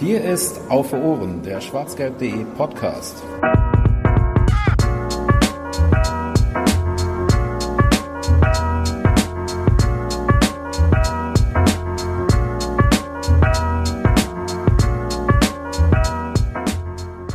Hier ist Auf Ohren, der schwarzgelb.de Podcast.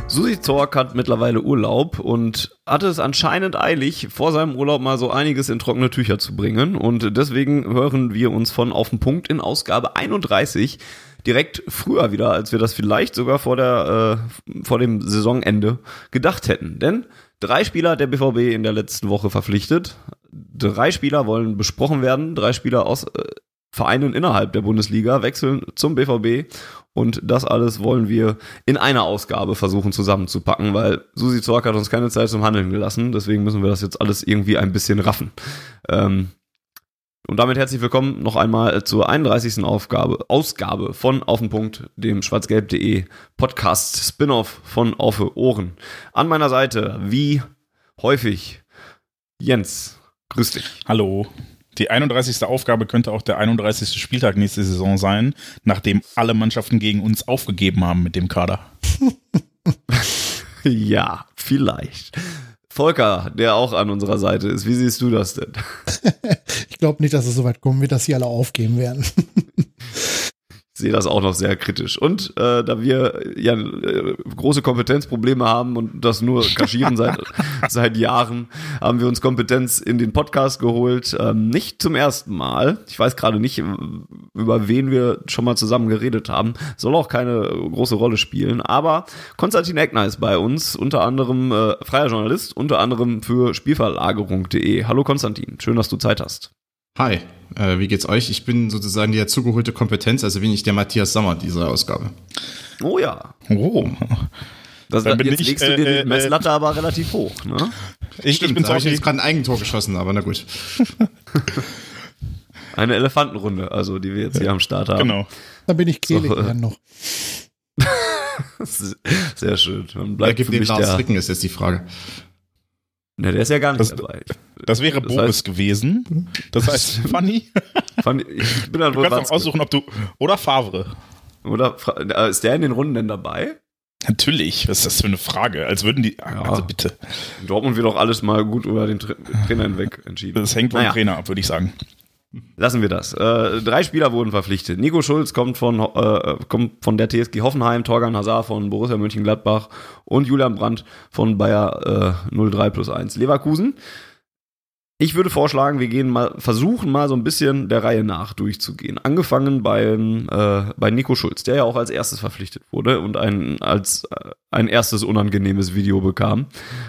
Susi Zorc hat mittlerweile Urlaub und hatte es anscheinend eilig, vor seinem Urlaub mal so einiges in trockene Tücher zu bringen. Und deswegen hören wir uns von Auf den Punkt in Ausgabe 31 direkt früher wieder, als wir das vielleicht sogar vor, der, äh, vor dem Saisonende gedacht hätten. Denn drei Spieler hat der BVB in der letzten Woche verpflichtet. Drei Spieler wollen besprochen werden. Drei Spieler aus äh, Vereinen innerhalb der Bundesliga wechseln zum BVB und das alles wollen wir in einer Ausgabe versuchen zusammenzupacken, weil Susi Zorc hat uns keine Zeit zum Handeln gelassen. Deswegen müssen wir das jetzt alles irgendwie ein bisschen raffen. Ähm, und damit herzlich willkommen noch einmal zur 31. Aufgabe, Ausgabe von Auf den Punkt, dem schwarzgelb.de Podcast Spin-off von Auf Ohren. An meiner Seite, wie häufig, Jens. Grüß dich. Hallo. Die 31. Aufgabe könnte auch der 31. Spieltag nächste Saison sein, nachdem alle Mannschaften gegen uns aufgegeben haben mit dem Kader. ja, vielleicht. Volker, der auch an unserer Seite ist, wie siehst du das denn? ich glaube nicht, dass es so weit kommen wird, dass sie alle aufgeben werden. sehe das auch noch sehr kritisch. Und äh, da wir ja äh, große Kompetenzprobleme haben und das nur kaschieren seit, seit Jahren, haben wir uns Kompetenz in den Podcast geholt. Ähm, nicht zum ersten Mal. Ich weiß gerade nicht, über wen wir schon mal zusammen geredet haben. Soll auch keine große Rolle spielen. Aber Konstantin Eckner ist bei uns, unter anderem äh, freier Journalist, unter anderem für Spielverlagerung.de. Hallo Konstantin, schön, dass du Zeit hast. Hi, äh, wie geht's euch? Ich bin sozusagen die dazugeholte Kompetenz, also bin ich der Matthias Sommer dieser Ausgabe. Oh ja. Oh. Das, Dann bin jetzt ich, legst du dir äh, die Messlatte aber relativ hoch, ne? Ich, Stimmt, ich bin da habe ich jetzt gerade ein Eigentor geschossen, aber na gut. Eine Elefantenrunde, also die wir jetzt hier am Start haben. Genau. Dann bin ich Kehle So, äh, dann noch. Sehr schön. Dann Wer bleibt gibt für den mich Lars der. Ricken, ist jetzt die Frage. Ne, der ist ja gar nicht Das- dabei. Das wäre Das Boris heißt- gewesen. Das heißt, Fanny, Fand, ich bin dann du kannst auch aussuchen, ob du. Oder Favre. Oder ist der in den Runden denn dabei? Natürlich. Was ist das für eine Frage? Als würden die. Also bitte. In Dortmund wird auch alles mal gut über den Tra Trainer hinweg entschieden. Das hängt vom Naja. Trainer ab, würde ich sagen. Lassen wir das. Äh, drei Spieler wurden verpflichtet. Nico Schulz kommt von, äh, kommt von der TSG Hoffenheim, Torgan Hazard von Borussia Mönchengladbach und Julian Brandt von Bayer äh, 03 plus 1 Leverkusen. Ich würde vorschlagen, wir gehen mal, versuchen mal so ein bisschen der Reihe nach durchzugehen. Angefangen beim, äh, bei Nico Schulz, der ja auch als erstes verpflichtet wurde und ein, als äh, ein erstes unangenehmes Video bekam.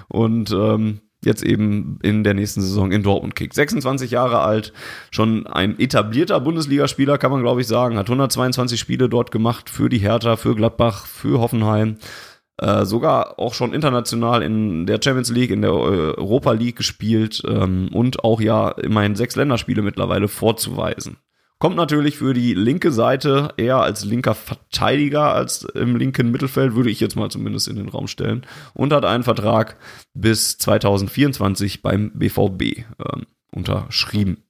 Und ähm, jetzt eben in der nächsten Saison in Dortmund kickt. 26 Jahre alt, schon ein etablierter Bundesligaspieler, kann man glaube ich sagen, hat 122 Spiele dort gemacht für die Hertha, für Gladbach, für Hoffenheim. Äh, sogar auch schon international in der Champions League, in der Europa League gespielt ähm, und auch ja immerhin sechs Länderspiele mittlerweile vorzuweisen. Kommt natürlich für die linke Seite eher als linker Verteidiger als im linken Mittelfeld, würde ich jetzt mal zumindest in den Raum stellen. Und hat einen Vertrag bis 2024 beim BVB ähm, unterschrieben.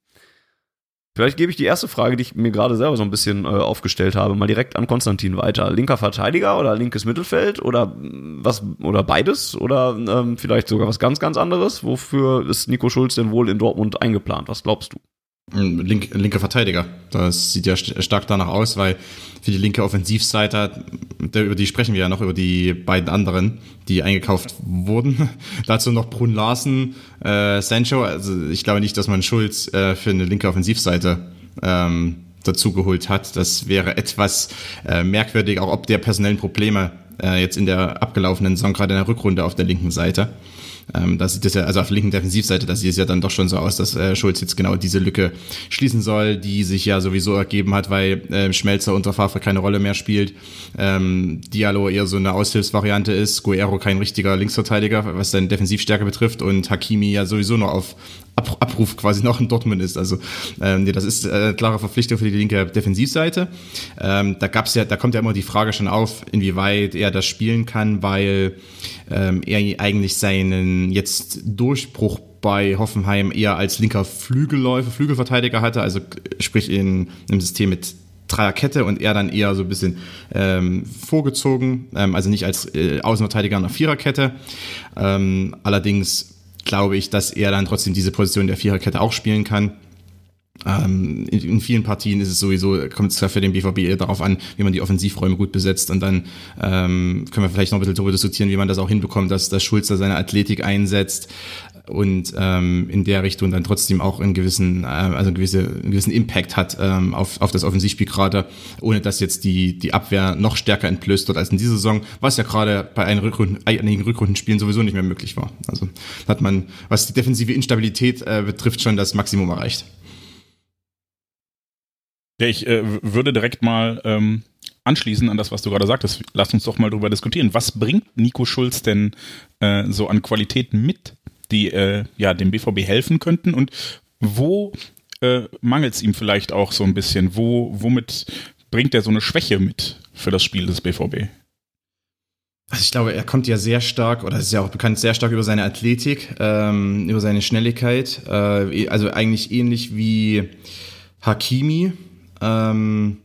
Vielleicht gebe ich die erste Frage, die ich mir gerade selber so ein bisschen äh, aufgestellt habe, mal direkt an Konstantin weiter. Linker Verteidiger oder linkes Mittelfeld oder mm, was oder beides oder ähm, vielleicht sogar was ganz ganz anderes? Wofür ist Nico Schulz denn wohl in Dortmund eingeplant? Was glaubst du? Link, linker Verteidiger. Das sieht ja st stark danach aus, weil für die linke Offensivseite, über die sprechen wir ja noch, über die beiden anderen, die eingekauft wurden. Dazu noch Brun Larsen, äh, Sancho. Also ich glaube nicht, dass man Schulz äh, für eine linke Offensivseite ähm, dazu geholt hat. Das wäre etwas äh, merkwürdig, auch ob der personellen Probleme äh, jetzt in der abgelaufenen Saison, gerade in der Rückrunde auf der linken Seite. Ähm, da sieht es ja, also auf der linken Defensivseite, da sieht es ja dann doch schon so aus, dass äh, Schulz jetzt genau diese Lücke schließen soll, die sich ja sowieso ergeben hat, weil äh, Schmelzer unter Favre keine Rolle mehr spielt. Ähm, Diallo eher so eine Aushilfsvariante ist, Guerrero kein richtiger Linksverteidiger, was seine Defensivstärke betrifft und Hakimi ja sowieso noch auf Ab Abruf quasi noch in Dortmund ist. Also ähm, nee, das ist äh, klare Verpflichtung für die linke Defensivseite. Ähm, da gab's ja, da kommt ja immer die Frage schon auf, inwieweit er das spielen kann, weil ähm, er eigentlich seinen jetzt Durchbruch bei Hoffenheim eher als linker Flügelläufer, Flügelverteidiger hatte, also sprich in einem System mit Dreierkette und er dann eher so ein bisschen ähm, vorgezogen, ähm, also nicht als äh, Außenverteidiger einer Viererkette. Ähm, allerdings glaube ich, dass er dann trotzdem diese Position der Viererkette auch spielen kann. Ähm, in, in, vielen Partien ist es sowieso, kommt es für den BVB eher darauf an, wie man die Offensivräume gut besetzt und dann ähm, können wir vielleicht noch ein bisschen darüber diskutieren, wie man das auch hinbekommt, dass, dass Schulz da seine Athletik einsetzt und ähm, in der Richtung dann trotzdem auch einen gewissen, äh, also einen, gewisse, einen gewissen Impact hat ähm, auf, auf das Offensivspiel gerade, ohne dass jetzt die, die Abwehr noch stärker entblößt wird als in dieser Saison, was ja gerade bei einigen, Rückrunden, einigen Rückrundenspielen sowieso nicht mehr möglich war. Also hat man, was die defensive Instabilität äh, betrifft, schon das Maximum erreicht. Ja, ich äh, würde direkt mal ähm, anschließen an das, was du gerade sagtest. Lass uns doch mal darüber diskutieren. Was bringt Nico Schulz denn äh, so an Qualitäten mit, die äh, ja dem BVB helfen könnten? Und wo äh, mangelt es ihm vielleicht auch so ein bisschen? Wo, womit bringt er so eine Schwäche mit für das Spiel des BVB? Also ich glaube, er kommt ja sehr stark, oder ist ja auch bekannt, sehr stark über seine Athletik, ähm, über seine Schnelligkeit. Äh, also eigentlich ähnlich wie Hakimi, ähm,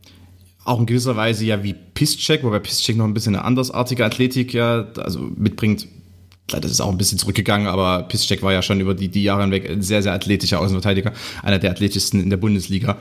auch in gewisser Weise ja wie Piszczek, wobei Piszczek noch ein bisschen eine andersartige Athletik ja, also mitbringt. Das ist auch ein bisschen zurückgegangen, aber Piszczek war ja schon über die, die Jahre hinweg ein sehr, sehr athletischer Außenverteidiger, einer der athletischsten in der Bundesliga.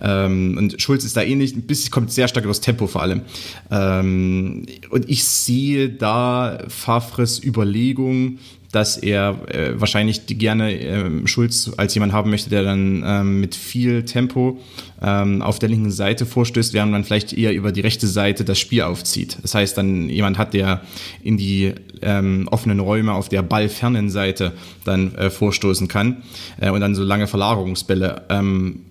Ähm, und Schulz ist da ähnlich, ein bisschen kommt sehr stark übers Tempo vor allem. Ähm, und ich sehe da Favres Überlegung, dass er äh, wahrscheinlich gerne äh, Schulz als jemand haben möchte, der dann ähm, mit viel Tempo ähm, auf der linken Seite vorstößt, während man vielleicht eher über die rechte Seite das Spiel aufzieht. Das heißt, dann jemand hat, der in die ähm, offenen Räume auf der ballfernen Seite dann äh, vorstoßen kann äh, und dann so lange Verlagerungsbälle ähm,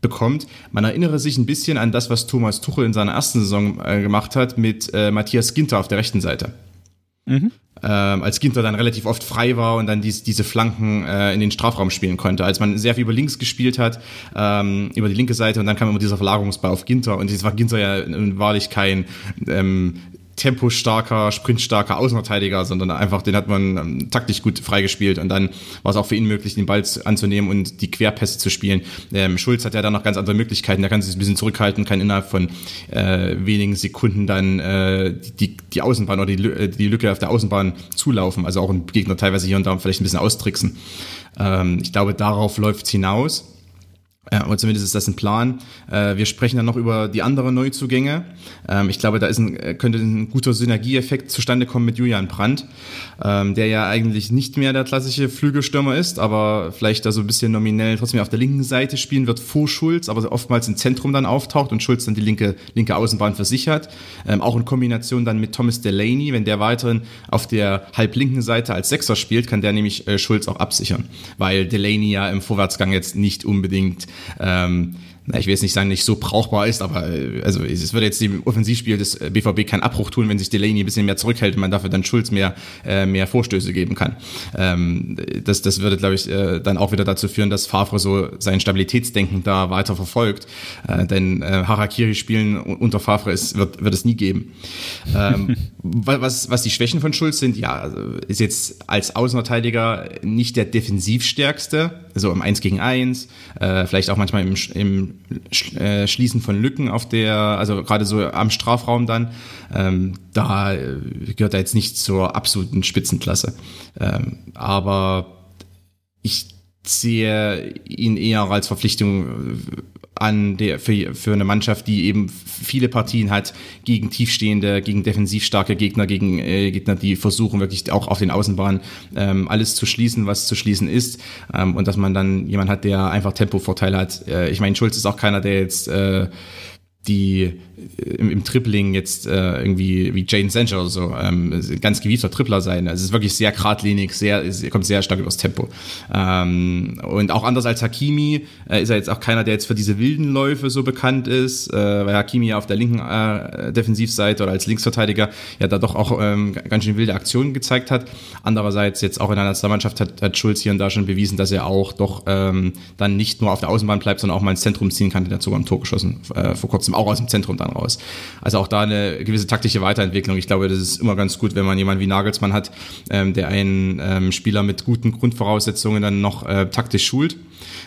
bekommt. Man erinnere sich ein bisschen an das, was Thomas Tuchel in seiner ersten Saison äh, gemacht hat mit äh, Matthias Ginter auf der rechten Seite. Mhm. Ähm, als Ginter dann relativ oft frei war und dann dies, diese Flanken äh, in den Strafraum spielen konnte. Als man sehr viel über links gespielt hat, ähm, über die linke Seite und dann kam immer dieser Verlagerungsball auf Ginter und es war Ginter ja wahrlich kein ähm, tempostarker, sprintstarker Außenverteidiger, sondern einfach, den hat man ähm, taktisch gut freigespielt und dann war es auch für ihn möglich, den Ball anzunehmen und die Querpässe zu spielen. Ähm, Schulz hat ja dann noch ganz andere Möglichkeiten, der kann sich ein bisschen zurückhalten, kann innerhalb von äh, wenigen Sekunden dann äh, die, die Außenbahn oder die, äh, die Lücke auf der Außenbahn zulaufen, also auch ein Gegner teilweise hier und da vielleicht ein bisschen austricksen. Ähm, ich glaube, darauf läuft hinaus. Ja, oder zumindest ist das ein Plan. Äh, wir sprechen dann noch über die anderen Neuzugänge. Ähm, ich glaube, da ist ein, äh, könnte ein guter Synergieeffekt zustande kommen mit Julian Brandt, ähm, der ja eigentlich nicht mehr der klassische Flügelstürmer ist, aber vielleicht da so ein bisschen nominell trotzdem auf der linken Seite spielen wird vor Schulz, aber oftmals im Zentrum dann auftaucht und Schulz dann die linke, linke Außenbahn für sich hat. Ähm, auch in Kombination dann mit Thomas Delaney, wenn der weiterhin auf der halblinken Seite als Sechser spielt, kann der nämlich äh, Schulz auch absichern, weil Delaney ja im Vorwärtsgang jetzt nicht unbedingt ähm, na, ich will jetzt nicht sagen, nicht so brauchbar ist, aber äh, also es würde jetzt dem Offensivspiel des BVB äh, keinen Abbruch tun, wenn sich Delaney ein bisschen mehr zurückhält und man dafür dann Schulz mehr, äh, mehr Vorstöße geben kann. Ähm, das, das würde, glaube ich, äh, dann auch wieder dazu führen, dass Favre so sein Stabilitätsdenken da weiter verfolgt. Äh, denn äh, Harakiri-Spielen unter Favre ist, wird, wird es nie geben. Ähm, was, was die Schwächen von Schulz sind, ja, ist jetzt als Außenverteidiger nicht der defensivstärkste, also im 1 gegen 1, äh, vielleicht auch manchmal im, im äh, Schließen von Lücken auf der, also gerade so am Strafraum dann, ähm, da äh, gehört er jetzt nicht zur absoluten Spitzenklasse. Ähm, aber ich sehe ihn eher als Verpflichtung an der, für, für eine Mannschaft, die eben viele Partien hat gegen tiefstehende, gegen defensiv starke Gegner, gegen äh, Gegner, die versuchen wirklich auch auf den Außenbahnen ähm, alles zu schließen, was zu schließen ist. Ähm, und dass man dann jemand hat, der einfach Tempovorteile hat. Äh, ich meine, Schulz ist auch keiner, der jetzt äh, die im, im Tripling jetzt äh, irgendwie wie Jane Sancho oder so ähm, ganz gewiefter Tripler sein. Also es ist wirklich sehr geradlinig, sehr, kommt sehr stark übers Tempo. Ähm, und auch anders als Hakimi äh, ist er jetzt auch keiner, der jetzt für diese wilden Läufe so bekannt ist, äh, weil Hakimi ja auf der linken äh, Defensivseite oder als Linksverteidiger ja da doch auch ähm, ganz schön wilde Aktionen gezeigt hat. Andererseits jetzt auch in der Nationalmannschaft hat, hat Schulz hier und da schon bewiesen, dass er auch doch ähm, dann nicht nur auf der Außenbahn bleibt, sondern auch mal ins Zentrum ziehen kann. Der hat sogar ein Tor geschossen, äh, vor kurzem auch aus dem Zentrum dann dann raus. Also auch da eine gewisse taktische Weiterentwicklung. Ich glaube, das ist immer ganz gut, wenn man jemanden wie Nagelsmann hat, ähm, der einen ähm, Spieler mit guten Grundvoraussetzungen dann noch äh, taktisch schult.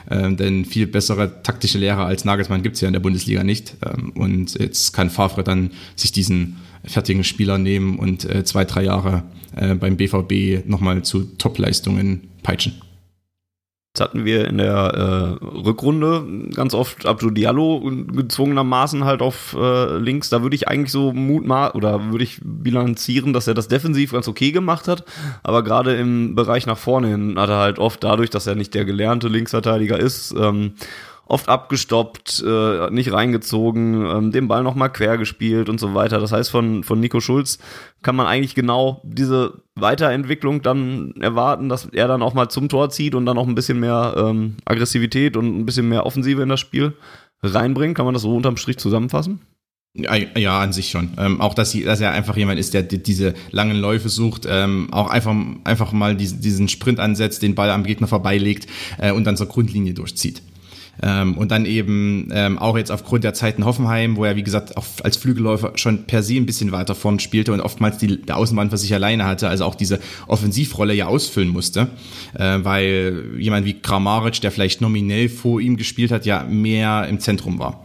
Ähm, denn viel bessere taktische Lehrer als Nagelsmann gibt's ja in der Bundesliga nicht. Ähm, und jetzt kann Favre dann sich diesen fertigen Spieler nehmen und äh, zwei, drei Jahre äh, beim BVB nochmal zu Topleistungen peitschen. Jetzt hatten wir in der äh, Rückrunde ganz oft Abdou Diallo gezwungenermaßen halt auf äh, links. Da würde ich eigentlich so mutmaßen oder würde ich bilanzieren, dass er das defensiv ganz okay gemacht hat. Aber gerade im Bereich nach vorne hin hat er halt oft dadurch, dass er nicht der gelernte Linksverteidiger ist, ähm, oft abgestoppt, äh, nicht reingezogen, ähm, den Ball nochmal quer gespielt und so weiter. Das heißt, von, von Nico Schulz kann man eigentlich genau diese Weiterentwicklung dann erwarten, dass er dann auch mal zum Tor zieht und dann auch ein bisschen mehr ähm, Aggressivität und ein bisschen mehr Offensive in das Spiel reinbringt. Kann man das so unterm Strich zusammenfassen? Ja, an sich schon. Ähm, auch, dass, sie, dass er einfach jemand ist, der diese langen Läufe sucht, ähm, auch einfach, einfach mal diesen, diesen Sprint ansetzt, den Ball am Gegner vorbeilegt äh, und dann zur Grundlinie durchzieht. Ähm, und dann eben ähm, auch jetzt aufgrund der Zeit in Hoffenheim, wo er, wie gesagt, auch als Flügelläufer schon per se ein bisschen weiter vorn spielte und oftmals die der Außenbahn für sich alleine hatte, also auch diese Offensivrolle ja ausfüllen musste, äh, weil jemand wie Kramaric, der vielleicht nominell vor ihm gespielt hat, ja mehr im Zentrum war.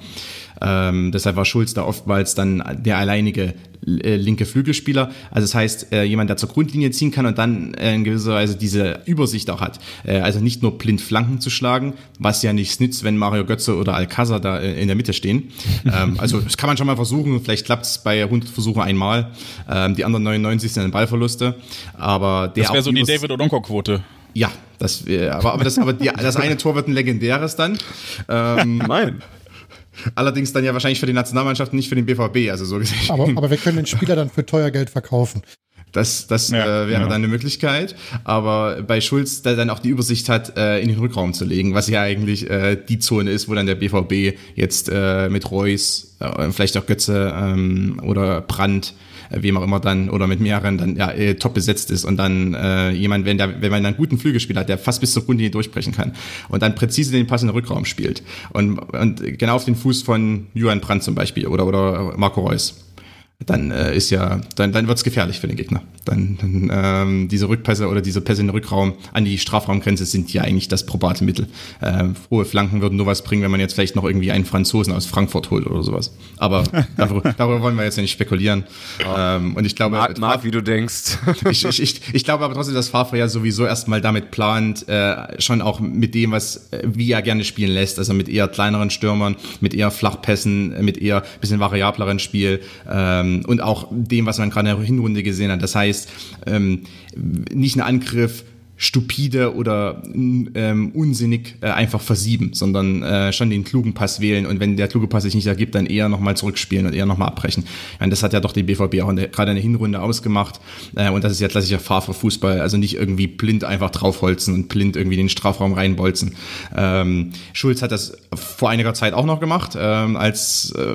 Ähm, deshalb war Schulz da oftmals dann der alleinige äh, linke Flügelspieler. Also das heißt, äh, jemand, der zur Grundlinie ziehen kann und dann äh, in gewisser Weise diese Übersicht auch hat. Äh, also nicht nur blind Flanken zu schlagen, was ja nichts nützt, wenn Mario Götze oder Alcázar da äh, in der Mitte stehen. ähm, also das kann man schon mal versuchen. Vielleicht klappt es bei 100 Versuchen einmal. Ähm, die anderen 99 sind Ballverluste. Aber der das wäre so die David Odonko-Quote. Ja, das, aber, aber das, aber die, das eine Tor wird ein legendäres dann. Ähm, Nein. Allerdings dann ja wahrscheinlich für die Nationalmannschaft, nicht für den BVB, also so gesehen. Aber, aber wir können den Spieler dann für teuer Geld verkaufen. Das, das ja, äh, wäre ja. dann eine Möglichkeit. Aber bei Schulz, der dann auch die Übersicht hat, äh, in den Rückraum zu legen, was ja eigentlich äh, die Zone ist, wo dann der BVB jetzt äh, mit Reus, äh, vielleicht auch Götze ähm, oder Brandt äh, wem auch immer dann, oder mit mehreren dann ja äh, top besetzt ist und dann äh, jemand, wenn der, wenn man einen guten Flügelspieler hat, der fast bis zur Grundlinie durchbrechen kann und dann präzise den Pass in den Rückraum spielt und, und genau auf den Fuß von Johann Brandt zum Beispiel oder, oder Marco Reus dann äh, ist ja, dann, dann wird's gefährlich für den Gegner. Dann, dann ähm, diese Rückpässe oder diese Pässe in den Rückraum an die Strafraumgrenze sind ja eigentlich das probate Mittel. Ähm, hohe Flanken würden nur was bringen, wenn man jetzt vielleicht noch irgendwie einen Franzosen aus Frankfurt holt oder sowas. Aber darüber, darüber wollen wir jetzt ja nicht spekulieren. Ähm, und ich glaube, Marc, Marc, wie du denkst. ich, ich, ich, ich glaube aber trotzdem, dass Favre ja sowieso erstmal damit plant, äh, schon auch mit dem, was äh, wie er gerne spielen lässt, also mit eher kleineren Stürmern, mit eher Flachpässen, mit eher bisschen variableren Spiel. Ähm, und auch dem, was man gerade in der Hinrunde gesehen hat. Das heißt, ähm, nicht ein Angriff stupide oder ähm, unsinnig äh, einfach versieben, sondern äh, schon den klugen Pass wählen und wenn der kluge Pass sich nicht ergibt, dann eher nochmal zurückspielen und eher nochmal abbrechen. meine, das hat ja doch die BVB auch gerade in der Hinrunde ausgemacht äh, und das ist ja klassischer Fahrerfußball, also nicht irgendwie blind einfach draufholzen und blind irgendwie den Strafraum reinbolzen. Ähm, Schulz hat das vor einiger Zeit auch noch gemacht, ähm, als äh,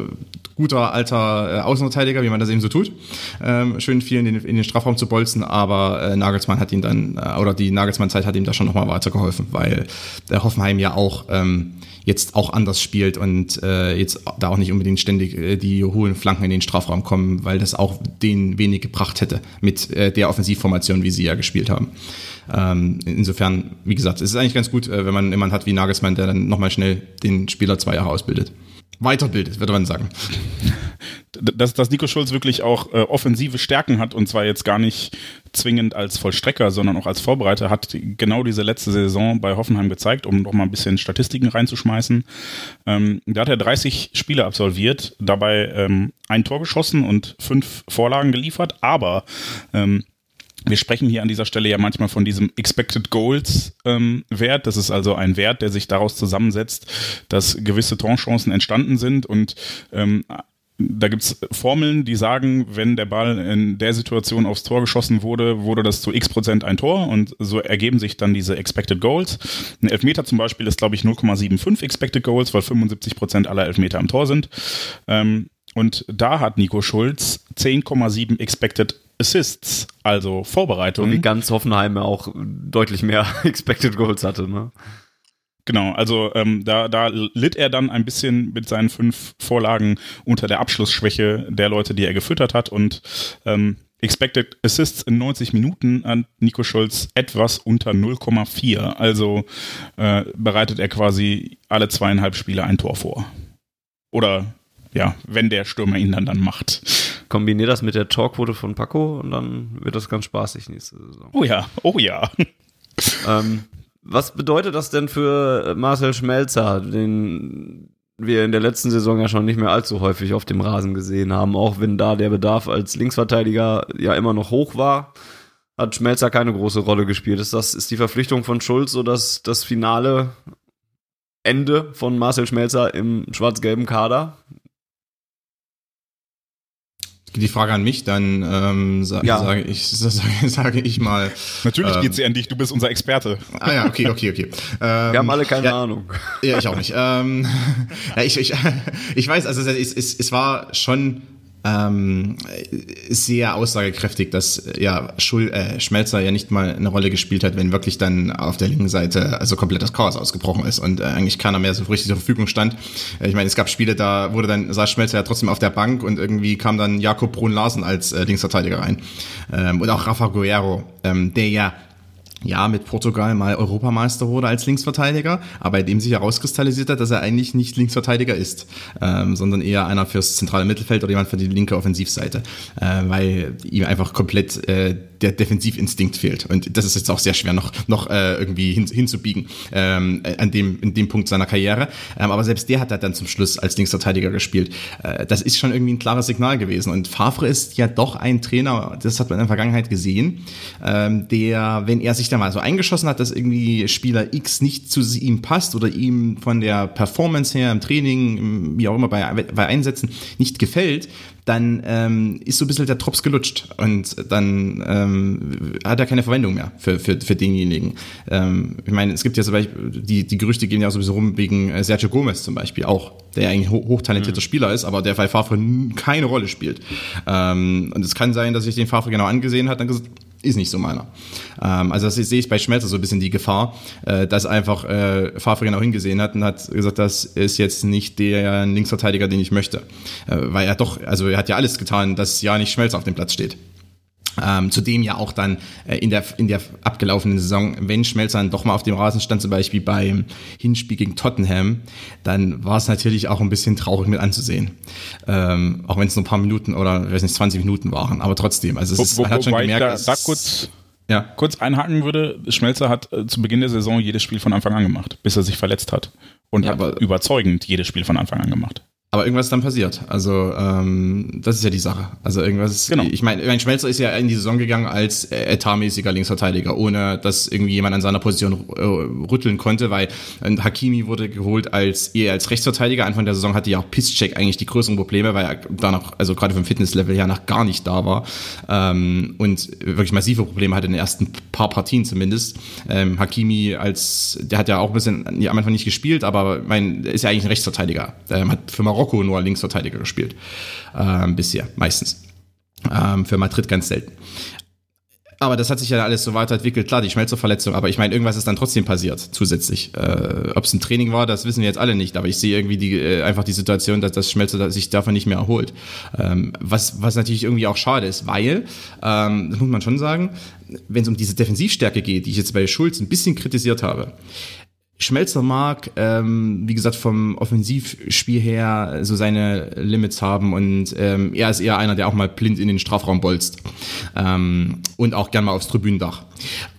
guter alter äh, Außenverteidiger, wie man das eben so tut. Ähm, schön viel in den, in den Strafraum zu bolzen, aber äh, Nagelsmann hat ihn dann, äh, oder die Nagelsmann-Zeit hat ihm da schon nochmal weitergeholfen, weil der Hoffenheim ja auch ähm, jetzt auch anders spielt und äh, jetzt da auch nicht unbedingt ständig äh, die hohen Flanken in den Strafraum kommen, weil das auch den wenig gebracht hätte mit äh, der Offensivformation, wie sie ja gespielt haben. Ähm, insofern, wie gesagt, es ist eigentlich ganz gut, wenn man jemanden hat wie Nagelsmann, der dann nochmal schnell den Spieler zwei Jahre ausbildet weiterbildet, würde man sagen. Dass, dass Nico Schulz wirklich auch äh, offensive Stärken hat und zwar jetzt gar nicht zwingend als Vollstrecker, sondern auch als Vorbereiter, hat genau diese letzte Saison bei Hoffenheim gezeigt, um noch mal ein bisschen Statistiken reinzuschmeißen. Ähm, da hat er 30 Spiele absolviert, dabei ähm, ein Tor geschossen und fünf Vorlagen geliefert, aber ähm, wir sprechen hier an dieser Stelle ja manchmal von diesem Expected Goals ähm, Wert. Das ist also ein Wert, der sich daraus zusammensetzt, dass gewisse Torchancen entstanden sind und ähm, da gibt's Formeln, die sagen, wenn der Ball in der Situation aufs Tor geschossen wurde, wurde das zu x Prozent ein Tor und so ergeben sich dann diese Expected Goals. Ein Elfmeter zum Beispiel ist, glaube ich, 0,75 Expected Goals, weil 75 Prozent aller Elfmeter am Tor sind. Ähm, und da hat Nico Schulz 10,7 Expected Assists, also Vorbereitungen. Wie ganz Hoffenheim auch deutlich mehr Expected Goals hatte, ne? Genau, also ähm, da, da litt er dann ein bisschen mit seinen fünf Vorlagen unter der Abschlussschwäche der Leute, die er gefüttert hat und ähm, Expected Assists in 90 Minuten an Nico Schulz etwas unter 0,4. Also äh, bereitet er quasi alle zweieinhalb Spiele ein Tor vor. Oder ja, wenn der Stürmer ihn dann dann macht. Kombinier das mit der Torquote von Paco und dann wird das ganz spaßig nächste Saison. Oh ja, oh ja. ähm, was bedeutet das denn für Marcel Schmelzer, den wir in der letzten Saison ja schon nicht mehr allzu häufig auf dem Rasen gesehen haben, auch wenn da der Bedarf als Linksverteidiger ja immer noch hoch war, hat Schmelzer keine große Rolle gespielt. Ist das ist die Verpflichtung von Schulz so dass das finale Ende von Marcel Schmelzer im schwarz-gelben Kader? Die Frage an mich, dann ähm, sa ja. sage ich, sage, sage ich mal. Natürlich ähm, geht sie an dich, du bist unser Experte. Ah ja, okay, okay, okay. Ähm, Wir haben alle keine ja, Ahnung. Ja, ich auch nicht. Ähm, ja, ich, ich, ich weiß, also es, es, es war schon ähm, sehr aussagekräftig, dass ja Schul äh, Schmelzer ja nicht mal eine Rolle gespielt hat, wenn wirklich dann auf der linken Seite also komplett das Chaos ausgebrochen ist und äh, eigentlich keiner mehr so richtig zur Verfügung stand. Äh, ich meine, es gab Spiele, da wurde dann saß Schmelzer ja trotzdem auf der Bank und irgendwie kam dann Jakob Brun Larsen als äh, Linksverteidiger rein ähm, und auch Rafa Guerrero, ähm, der ja ja mit Portugal mal Europameister wurde als Linksverteidiger, aber bei dem sich herauskristallisiert hat, dass er eigentlich nicht Linksverteidiger ist, ähm, sondern eher einer fürs zentrale Mittelfeld oder jemand für die linke Offensivseite, äh, weil ihm einfach komplett äh, der Defensivinstinkt fehlt. Und das ist jetzt auch sehr schwer noch, noch äh, irgendwie hin, hinzubiegen ähm, an dem, in dem Punkt seiner Karriere. Ähm, aber selbst der hat er dann zum Schluss als Linksverteidiger gespielt. Äh, das ist schon irgendwie ein klares Signal gewesen. Und Favre ist ja doch ein Trainer, das hat man in der Vergangenheit gesehen, ähm, der, wenn er sich da mal so eingeschossen hat, dass irgendwie Spieler X nicht zu ihm passt oder ihm von der Performance her im Training, wie auch immer bei, bei Einsätzen nicht gefällt, dann ähm, ist so ein bisschen der Drops gelutscht und dann ähm, hat er keine Verwendung mehr für, für, für denjenigen. Ähm, ich meine, es gibt ja zum Beispiel, die, die Gerüchte gehen ja sowieso rum wegen äh, Sergio Gomez zum Beispiel auch, der ja eigentlich hoch, hochtalentierter mhm. Spieler ist, aber der bei Favre keine Rolle spielt. Ähm, und es kann sein, dass sich den Favre genau angesehen hat und gesagt, ist nicht so meiner. Ähm, also das sehe ich bei Schmelzer so ein bisschen die Gefahr, äh, dass einfach äh, Favre genau hingesehen hat und hat gesagt, das ist jetzt nicht der Linksverteidiger, den ich möchte. Äh, weil er doch, also er hat ja alles getan, dass ja nicht Schmelzer auf dem Platz steht. Ähm, zudem ja auch dann äh, in, der, in der abgelaufenen Saison, wenn Schmelzer dann doch mal auf dem Rasen stand, zum Beispiel beim Hinspiel gegen Tottenham, dann war es natürlich auch ein bisschen traurig mit anzusehen. Ähm, auch wenn es nur ein paar Minuten oder weiß nicht, 20 Minuten waren, aber trotzdem. Also es ist, wo, wo, hat schon gemerkt, da, da kurz, ja. kurz einhaken würde, Schmelzer hat äh, zu Beginn der Saison jedes Spiel von Anfang an gemacht, bis er sich verletzt hat. Und ja, hat überzeugend jedes Spiel von Anfang an gemacht. Aber irgendwas ist dann passiert. Also ähm, das ist ja die Sache. Also irgendwas. Genau. Ich meine, mein Schmelzer ist ja in die Saison gegangen als äh, etatmäßiger Linksverteidiger, ohne dass irgendwie jemand an seiner Position äh, rütteln konnte, weil äh, Hakimi wurde geholt als eher als Rechtsverteidiger. Anfang der Saison hatte ja auch Pisscheck eigentlich die größeren Probleme, weil er da noch, also gerade vom Fitnesslevel her noch gar nicht da war ähm, und wirklich massive Probleme hatte in den ersten paar Partien zumindest. Ähm, Hakimi als, der hat ja auch ein bisschen am Anfang nicht gespielt, aber mein, ist ja eigentlich ein Rechtsverteidiger. Der hat für Marokko Marokko nur Linksverteidiger gespielt. Ähm, bisher, meistens. Ähm, für Madrid ganz selten. Aber das hat sich ja alles so weiterentwickelt. Klar, die Schmelzerverletzung, aber ich meine, irgendwas ist dann trotzdem passiert zusätzlich. Äh, Ob es ein Training war, das wissen wir jetzt alle nicht. Aber ich sehe irgendwie die, äh, einfach die Situation, dass das Schmelzer sich davon nicht mehr erholt. Ähm, was, was natürlich irgendwie auch schade ist, weil, ähm, das muss man schon sagen, wenn es um diese Defensivstärke geht, die ich jetzt bei Schulz ein bisschen kritisiert habe, Schmelzer mag, ähm, wie gesagt, vom Offensivspiel her so seine Limits haben und ähm, er ist eher einer, der auch mal blind in den Strafraum bolzt ähm, und auch gern mal aufs Tribündach.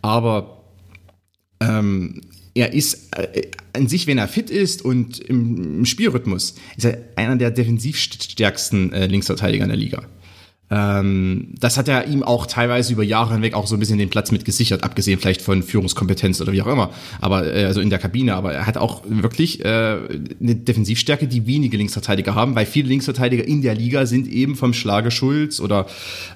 Aber ähm, er ist äh, an sich, wenn er fit ist und im, im Spielrhythmus, ist er einer der defensivstärksten äh, Linksverteidiger in der Liga. Ähm, das hat er ihm auch teilweise über Jahre hinweg auch so ein bisschen den Platz mit gesichert, abgesehen vielleicht von Führungskompetenz oder wie auch immer, aber äh, also in der Kabine. Aber er hat auch wirklich äh, eine Defensivstärke, die wenige Linksverteidiger haben, weil viele Linksverteidiger in der Liga sind eben vom Schlage Schulz oder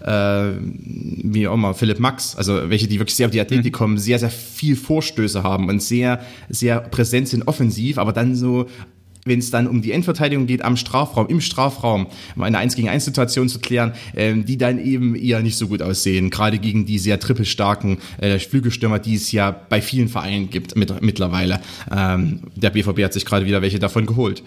äh, wie auch immer Philipp Max, also welche, die wirklich sehr auf die Athletik mhm. kommen, sehr, sehr viel Vorstöße haben und sehr, sehr präsent sind offensiv, aber dann so wenn es dann um die Endverteidigung geht am Strafraum, im Strafraum, um eine 1 gegen 1 Situation zu klären, ähm, die dann eben eher nicht so gut aussehen, gerade gegen die sehr trippelstarken äh, Flügelstürmer, die es ja bei vielen Vereinen gibt mit, mittlerweile. Ähm, der BVB hat sich gerade wieder welche davon geholt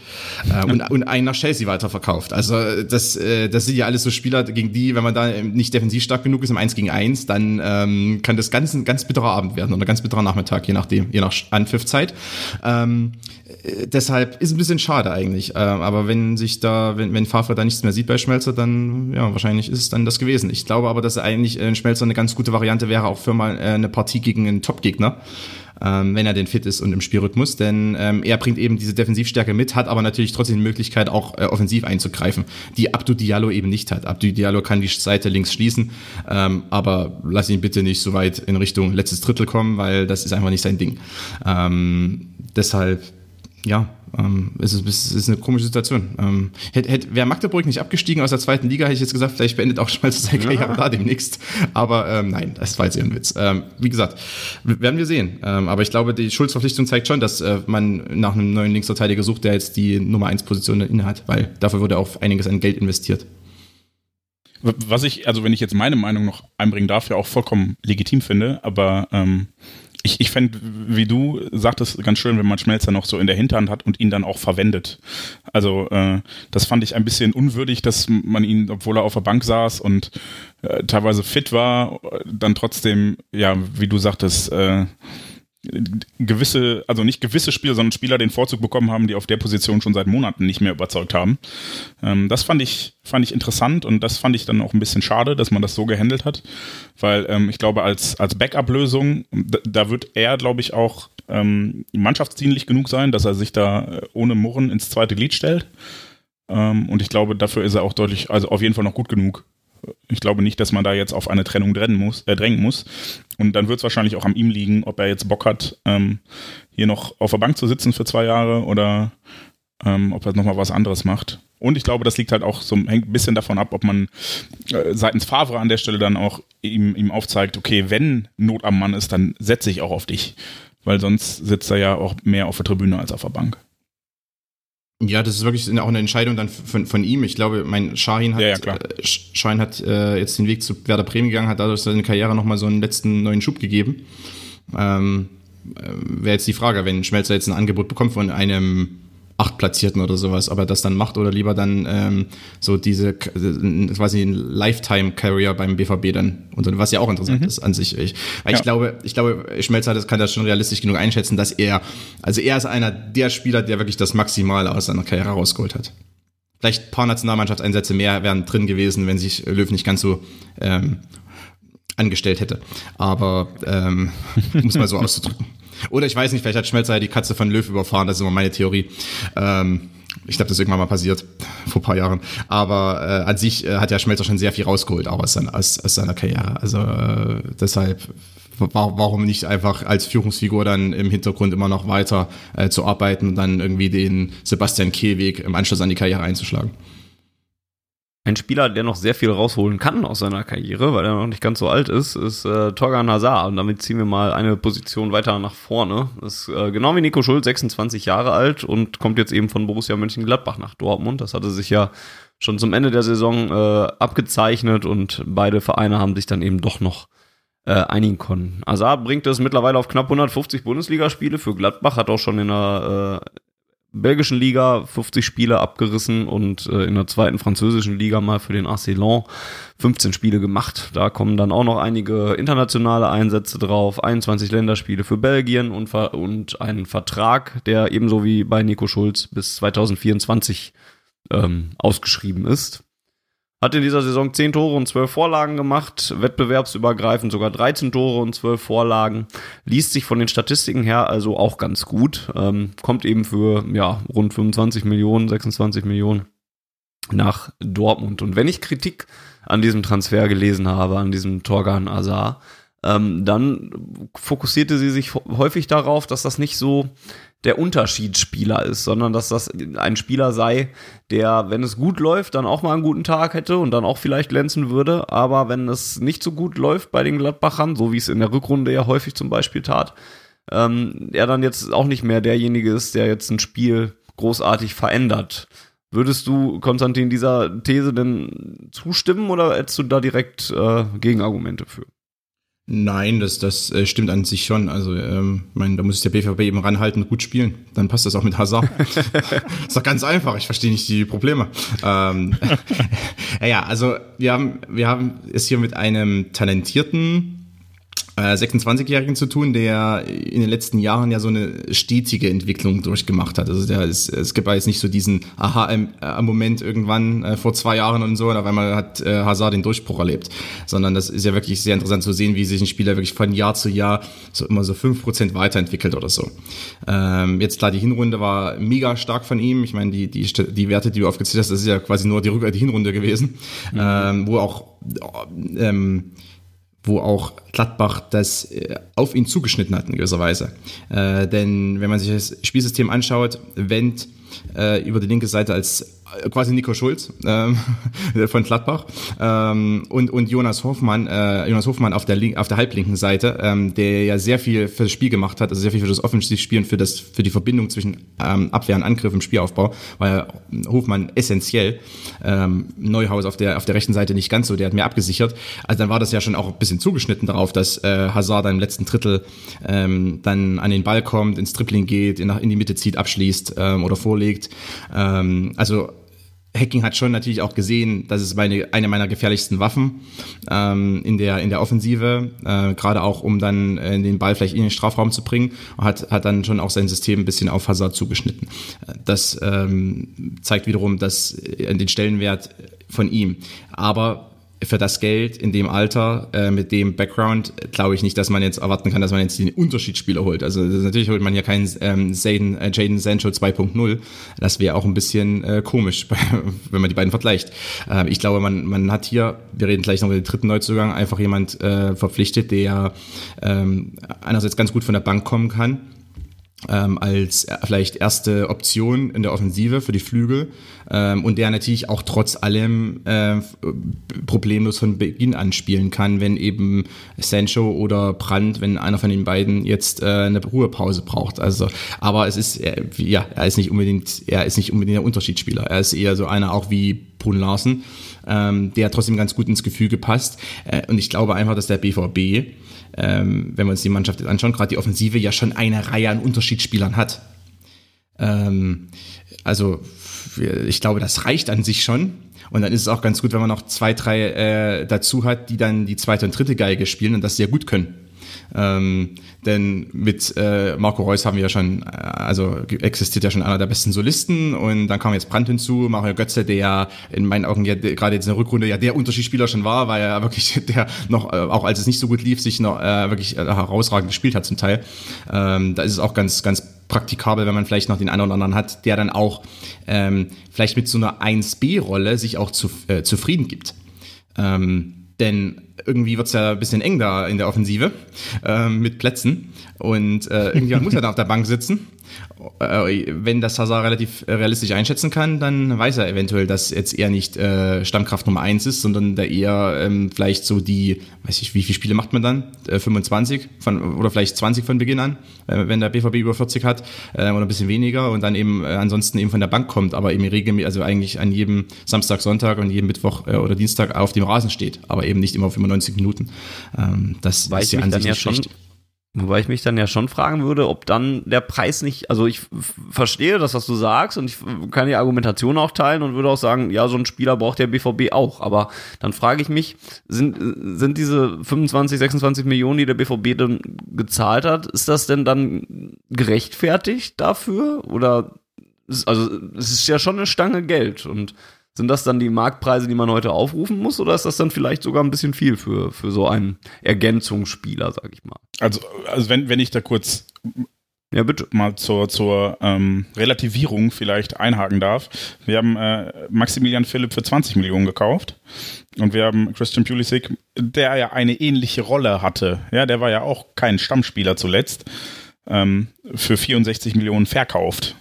äh, und, und einen nach Chelsea weiterverkauft. Also das, äh, das sind ja alles so Spieler, gegen die, wenn man da nicht defensiv stark genug ist im 1 gegen 1, dann ähm, kann das ganz ein ganz bitterer Abend werden oder ganz bitterer Nachmittag, je nachdem, je nach Anpfiffzeit. Ähm, äh, deshalb ist ein bisschen schade eigentlich. Äh, aber wenn sich da, wenn, wenn Favre da nichts mehr sieht bei Schmelzer, dann ja, wahrscheinlich ist es dann das gewesen. Ich glaube aber, dass eigentlich äh, Schmelzer eine ganz gute Variante wäre, auch für mal äh, eine Partie gegen einen Top-Gegner. Ähm, wenn er denn fit ist und im Spielrhythmus, denn ähm, er bringt eben diese Defensivstärke mit, hat aber natürlich trotzdem die Möglichkeit, auch äh, offensiv einzugreifen, die Abdu Diallo eben nicht hat. Abdu Diallo kann die Seite links schließen, ähm, aber lass ihn bitte nicht so weit in Richtung letztes Drittel kommen, weil das ist einfach nicht sein Ding. Ähm, deshalb ja, ähm, es, ist, es ist eine komische Situation. Ähm, hätte, hätte, wäre Magdeburg nicht abgestiegen aus der zweiten Liga, hätte ich jetzt gesagt, vielleicht beendet auch schon mal seine Karriere ja. da demnächst. Aber ähm, nein, das war jetzt eher ein Witz. Ähm, wie gesagt, werden wir sehen. Ähm, aber ich glaube, die Schulzverpflichtung zeigt schon, dass äh, man nach einem neuen Linksverteidiger sucht, der jetzt die Nummer 1 Position innehat, weil dafür wurde auch einiges an Geld investiert. Was ich, also wenn ich jetzt meine Meinung noch einbringen darf, ja auch vollkommen legitim finde, aber ähm, ich, ich fände, wie du sagtest, ganz schön, wenn man Schmelzer noch so in der Hinterhand hat und ihn dann auch verwendet. Also äh, das fand ich ein bisschen unwürdig, dass man ihn, obwohl er auf der Bank saß und äh, teilweise fit war, dann trotzdem, ja, wie du sagtest, äh, gewisse, also nicht gewisse Spieler, sondern Spieler den Vorzug bekommen haben, die auf der Position schon seit Monaten nicht mehr überzeugt haben. Ähm, das fand ich, fand ich interessant und das fand ich dann auch ein bisschen schade, dass man das so gehandelt hat, weil ähm, ich glaube, als, als Backup-Lösung, da, da, wird er, glaube ich, auch ähm, mannschaftsdienlich genug sein, dass er sich da äh, ohne Murren ins zweite Glied stellt. Ähm, und ich glaube, dafür ist er auch deutlich, also auf jeden Fall noch gut genug. Ich glaube nicht, dass man da jetzt auf eine Trennung drängen muss. Äh, drängen muss. Und dann wird es wahrscheinlich auch an ihm liegen, ob er jetzt Bock hat, ähm, hier noch auf der Bank zu sitzen für zwei Jahre oder ähm, ob er nochmal was anderes macht. Und ich glaube, das liegt halt auch so, hängt ein bisschen davon ab, ob man äh, seitens Favre an der Stelle dann auch ihm, ihm aufzeigt, okay, wenn Not am Mann ist, dann setze ich auch auf dich. Weil sonst sitzt er ja auch mehr auf der Tribüne als auf der Bank. Ja, das ist wirklich auch eine Entscheidung dann von, von ihm. Ich glaube, mein Shahin hat, ja, ja, äh, Shahin hat äh, jetzt den Weg zu Werder Bremen gegangen, hat dadurch seine Karriere nochmal so einen letzten neuen Schub gegeben. Ähm, äh, Wäre jetzt die Frage, wenn Schmelzer jetzt ein Angebot bekommt von einem Achtplatzierten oder sowas, ob er das dann macht oder lieber dann ähm, so diese quasi ein Lifetime-Carrier beim BVB dann und was ja auch interessant mhm. ist an sich. Ich, ja. ich glaube, ich glaube, Schmelzer das kann das schon realistisch genug einschätzen, dass er, also er ist einer der Spieler, der wirklich das Maximale aus seiner Karriere rausgeholt hat. Vielleicht ein paar Nationalmannschaftseinsätze mehr wären drin gewesen, wenn sich Löw nicht ganz so ähm, angestellt hätte. Aber ähm, muss mal so auszudrücken. Oder ich weiß nicht, vielleicht hat Schmelzer ja die Katze von Löw überfahren, das ist immer meine Theorie. Ähm, ich glaube, das ist irgendwann mal passiert, vor ein paar Jahren. Aber äh, an sich äh, hat ja Schmelzer schon sehr viel rausgeholt, auch aus, seiner, aus, aus seiner Karriere. Also äh, deshalb, warum nicht einfach als Führungsfigur dann im Hintergrund immer noch weiter äh, zu arbeiten und dann irgendwie den Sebastian Kehlweg im Anschluss an die Karriere einzuschlagen? Ein Spieler, der noch sehr viel rausholen kann aus seiner Karriere, weil er noch nicht ganz so alt ist, ist äh, Torgan Hazard. Und damit ziehen wir mal eine Position weiter nach vorne. ist äh, genau wie Nico Schulz, 26 Jahre alt und kommt jetzt eben von Borussia Mönchengladbach nach Dortmund. Das hatte sich ja schon zum Ende der Saison äh, abgezeichnet und beide Vereine haben sich dann eben doch noch äh, einigen können. Hazard bringt es mittlerweile auf knapp 150 Bundesligaspiele für Gladbach, hat auch schon in der äh, belgischen Liga 50 Spiele abgerissen und äh, in der zweiten französischen Liga mal für den Arcelon 15 Spiele gemacht. Da kommen dann auch noch einige internationale Einsätze drauf, 21 Länderspiele für Belgien und, und einen Vertrag, der ebenso wie bei Nico Schulz bis 2024 ähm, ausgeschrieben ist. Hat in dieser Saison 10 Tore und 12 Vorlagen gemacht, wettbewerbsübergreifend sogar 13 Tore und 12 Vorlagen. Liest sich von den Statistiken her also auch ganz gut. Ähm, kommt eben für ja, rund 25 Millionen, 26 Millionen nach Dortmund. Und wenn ich Kritik an diesem Transfer gelesen habe, an diesem Torgan Azar, ähm, dann fokussierte sie sich häufig darauf, dass das nicht so der Unterschiedsspieler ist, sondern dass das ein Spieler sei, der, wenn es gut läuft, dann auch mal einen guten Tag hätte und dann auch vielleicht glänzen würde. Aber wenn es nicht so gut läuft bei den Gladbachern, so wie es in der Rückrunde ja häufig zum Beispiel tat, ähm, er dann jetzt auch nicht mehr derjenige ist, der jetzt ein Spiel großartig verändert. Würdest du, Konstantin, dieser These denn zustimmen oder hättest du da direkt äh, Gegenargumente für? Nein, das, das äh, stimmt an sich schon. Also, ähm, mein, da muss sich der BVB eben ranhalten und gut spielen. Dann passt das auch mit Hazard. ist doch ganz einfach. Ich verstehe nicht die Probleme. Ähm, ja, ja, also wir haben, wir haben es hier mit einem talentierten 26-Jährigen äh, zu tun, der in den letzten Jahren ja so eine stetige Entwicklung durchgemacht hat. Also der ist, es gibt jetzt nicht so diesen Aha-Moment irgendwann äh, vor zwei Jahren und so, und auf einmal hat äh, Hazard den Durchbruch erlebt, sondern das ist ja wirklich sehr interessant zu sehen, wie sich ein Spieler wirklich von Jahr zu Jahr so immer so fünf Prozent weiterentwickelt oder so. Ähm, jetzt klar, die Hinrunde war mega stark von ihm. Ich meine, die, die, die Werte, die du aufgezählt hast, das ist ja quasi nur die, Rück die Hinrunde gewesen, mhm. ähm, wo auch ähm, wo auch Gladbach das äh, auf ihn zugeschnitten hat in gewisser Weise. Äh, denn wenn man sich das Spielsystem anschaut, Wendt äh, über die linke Seite als quasi Nico Schulz ähm, von Gladbach ähm, und und Jonas Hofmann äh, Jonas Hofmann auf der Link, auf der halblinken Seite ähm, der ja sehr viel für das Spiel gemacht hat also sehr viel für das Offensivspielen für das für die Verbindung zwischen ähm, Abwehr und Angriff im Spielaufbau weil Hofmann essentiell. Ähm, Neuhaus auf der auf der rechten Seite nicht ganz so der hat mehr abgesichert. Also dann war das ja schon auch ein bisschen zugeschnitten darauf dass äh, Hazard dann im letzten Drittel ähm, dann an den Ball kommt ins Tripling geht in, in die Mitte zieht abschließt ähm, oder vorlegt. Ähm, also Hacking hat schon natürlich auch gesehen, das ist meine, eine meiner gefährlichsten Waffen ähm, in, der, in der Offensive, äh, gerade auch um dann äh, den Ball vielleicht in den Strafraum zu bringen, hat, hat dann schon auch sein System ein bisschen auf Hazard zugeschnitten. Das ähm, zeigt wiederum dass, äh, den Stellenwert von ihm. Aber für das Geld in dem Alter, äh, mit dem Background, glaube ich nicht, dass man jetzt erwarten kann, dass man jetzt den Unterschiedsspieler holt. Also natürlich holt man ja keinen ähm, Jaden, äh, Jaden Sancho 2.0. Das wäre auch ein bisschen äh, komisch, wenn man die beiden vergleicht. Äh, ich glaube, man, man hat hier, wir reden gleich noch über den dritten Neuzugang, einfach jemand äh, verpflichtet, der ähm, einerseits ganz gut von der Bank kommen kann ähm, als äh, vielleicht erste Option in der Offensive für die Flügel ähm, und der natürlich auch trotz allem äh, problemlos von Beginn an spielen kann, wenn eben Sancho oder Brandt, wenn einer von den beiden jetzt äh, eine Ruhepause braucht. Also, aber es ist äh, ja, er ist nicht unbedingt, er ist nicht unbedingt der Unterschiedsspieler. Er ist eher so einer auch wie Brun Larsen, ähm, der trotzdem ganz gut ins Gefüge passt. Äh, und ich glaube einfach, dass der BVB ähm, wenn wir uns die Mannschaft jetzt anschauen, gerade die Offensive ja schon eine Reihe an Unterschiedsspielern hat. Ähm, also ich glaube, das reicht an sich schon. Und dann ist es auch ganz gut, wenn man noch zwei, drei äh, dazu hat, die dann die zweite und dritte Geige spielen und das sehr gut können. Ähm, denn mit äh, Marco Reus haben wir ja schon, äh, also existiert ja schon einer der besten Solisten und dann kam jetzt Brandt hinzu, Mario Götze, der ja in meinen Augen ja gerade jetzt in der Rückrunde ja der Unterschiedsspieler schon war, weil er wirklich der noch, äh, auch als es nicht so gut lief, sich noch äh, wirklich äh, herausragend gespielt hat zum Teil. Ähm, da ist es auch ganz, ganz praktikabel, wenn man vielleicht noch den einen oder anderen hat, der dann auch ähm, vielleicht mit so einer 1B-Rolle sich auch zu, äh, zufrieden gibt. Ähm, denn irgendwie wird es ja ein bisschen eng da in der Offensive ähm, mit Plätzen. Und äh, irgendjemand muss ja da auf der Bank sitzen. Äh, wenn das Hazard relativ realistisch einschätzen kann, dann weiß er eventuell, dass jetzt eher nicht äh, Stammkraft Nummer eins ist, sondern der eher ähm, vielleicht so die, weiß ich, wie viele Spiele macht man dann? Äh, 25 von, oder vielleicht 20 von Beginn an, äh, wenn der BVB über 40 hat äh, oder ein bisschen weniger und dann eben äh, ansonsten eben von der Bank kommt, aber eben regelmäßig, also eigentlich an jedem Samstag, Sonntag und jedem Mittwoch äh, oder Dienstag auf dem Rasen steht, aber eben nicht immer auf 95 Minuten. Ähm, das Weiß ist ja an sich ja schon, Wobei ich mich dann ja schon fragen würde, ob dann der Preis nicht, also ich verstehe das, was du sagst und ich kann die Argumentation auch teilen und würde auch sagen, ja, so ein Spieler braucht der BVB auch. Aber dann frage ich mich, sind, sind diese 25, 26 Millionen, die der BVB dann gezahlt hat, ist das denn dann gerechtfertigt dafür? Oder, also es ist ja schon eine Stange Geld und sind das dann die Marktpreise, die man heute aufrufen muss, oder ist das dann vielleicht sogar ein bisschen viel für, für so einen Ergänzungsspieler, sag ich mal? Also, also wenn, wenn ich da kurz ja, bitte. mal zur, zur ähm, Relativierung vielleicht einhaken darf. Wir haben äh, Maximilian Philipp für 20 Millionen gekauft und wir haben Christian Pulisic, der ja eine ähnliche Rolle hatte. Ja, der war ja auch kein Stammspieler zuletzt, ähm, für 64 Millionen verkauft.